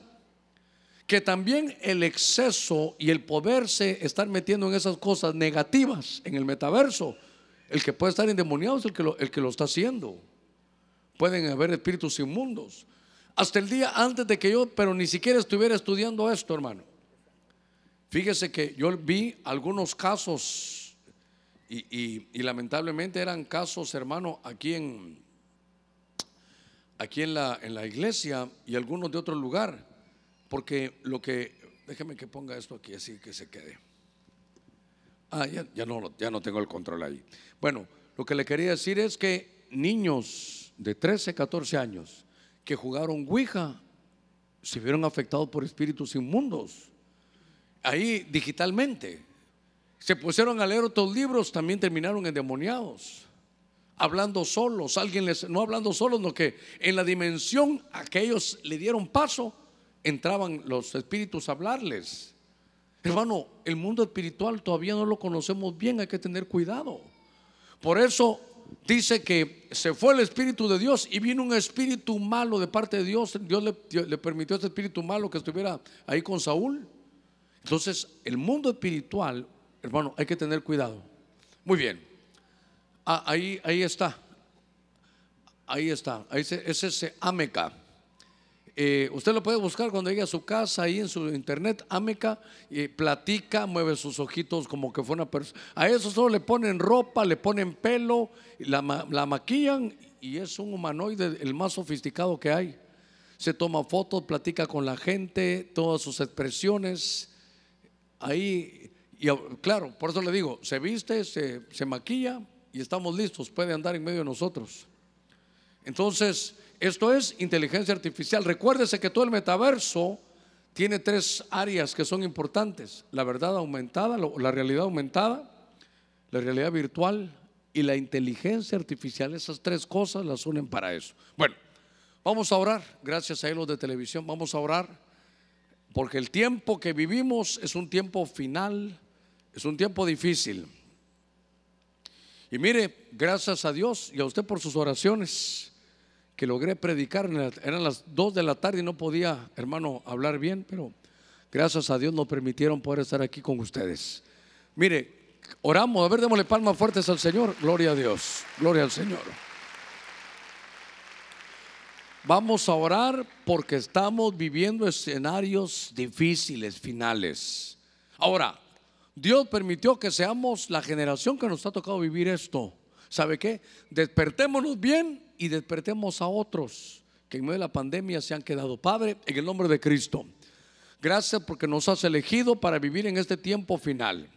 Que también el exceso y el poderse estar metiendo en esas cosas negativas en el metaverso, el que puede estar endemoniado es el que el que lo está haciendo. Pueden haber espíritus inmundos. Hasta el día antes de que yo, pero ni siquiera estuviera estudiando esto, hermano Fíjese que yo vi algunos casos y, y- lamentablemente eran casos, hermano, aquí en aquí en la, en la iglesia y algunos de otro lugar, porque lo que, déjeme que ponga esto aquí así que se quede. Ah, ya, ya no, ya no tengo el control ahí. Bueno, lo que le quería decir es que niños de 13, 14 años que jugaron Ouija se vieron afectados por espíritus inmundos. Ahí digitalmente. Se pusieron a leer otros libros, también terminaron endemoniados. Hablando solos, alguien les, no hablando solos, no que en la dimensión a que ellos le dieron paso, entraban los espíritus a hablarles. Hermano, el mundo espiritual todavía no lo conocemos bien, hay que tener cuidado. Por eso dice que se fue el espíritu de Dios y vino un espíritu malo de parte de Dios. Dios le, le permitió a este espíritu malo que estuviera ahí con Saúl. Entonces, el mundo espiritual, hermano, hay que tener cuidado. Muy bien. Ah, ahí, ahí está. Ahí está. Ahí se- es ese Ameca. Eh, usted lo puede buscar cuando llegue a su casa, ahí en su internet, Ameca, y platica, mueve sus ojitos como que fue una persona. A eso solo le ponen ropa, le ponen pelo, la, la maquillan y es un humanoide el más sofisticado que hay. Se toma fotos, platica con la gente, todas sus expresiones. Ahí, y claro, por eso le digo, se viste, se, se maquilla y estamos listos, puede andar en medio de nosotros. Entonces, esto es inteligencia artificial. Recuérdese que todo el metaverso tiene tres áreas que son importantes. La verdad aumentada, la realidad aumentada, la realidad virtual y la inteligencia artificial. Esas tres cosas las unen para eso. Bueno, vamos a orar. Gracias a los de televisión, vamos a orar. Porque el tiempo que vivimos es un tiempo final, es un tiempo difícil. Y mire, gracias a Dios y a usted por sus oraciones, que logré predicar, eran las 2 de la tarde y no podía, hermano, hablar bien, pero gracias a Dios nos permitieron poder estar aquí con ustedes. Mire, oramos, a ver, démosle palmas fuertes al Señor, gloria a Dios, gloria al Señor. Vamos a orar porque estamos viviendo escenarios difíciles, finales. Ahora, Dios permitió que seamos la generación que nos ha tocado vivir esto. ¿Sabe qué? Despertémonos bien y despertemos a otros que en medio de la pandemia se han quedado. Padre, en el nombre de Cristo, gracias porque nos has elegido para vivir en este tiempo final.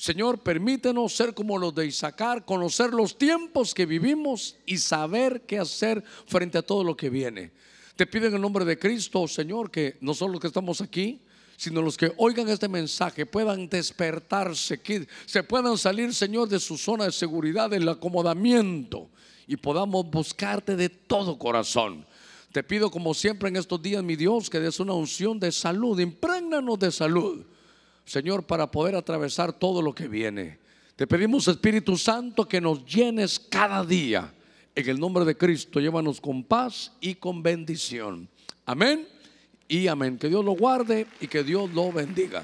Señor, permítenos ser como los de Isaacar, conocer los tiempos que vivimos y saber qué hacer frente a todo lo que viene. Te pido en el nombre de Cristo, Señor, que no solo los que estamos aquí, sino los que oigan este mensaje puedan despertarse, que se puedan salir, Señor, de su zona de seguridad, del acomodamiento y podamos buscarte de todo corazón. Te pido como siempre en estos días, mi Dios, que des una unción de salud, imprégnanos de salud. Señor, para poder atravesar todo lo que viene. Te pedimos, Espíritu Santo, que nos llenes cada día. En el nombre de Cristo, llévanos con paz y con bendición. Amén y amén. Que Dios lo guarde y que Dios lo bendiga.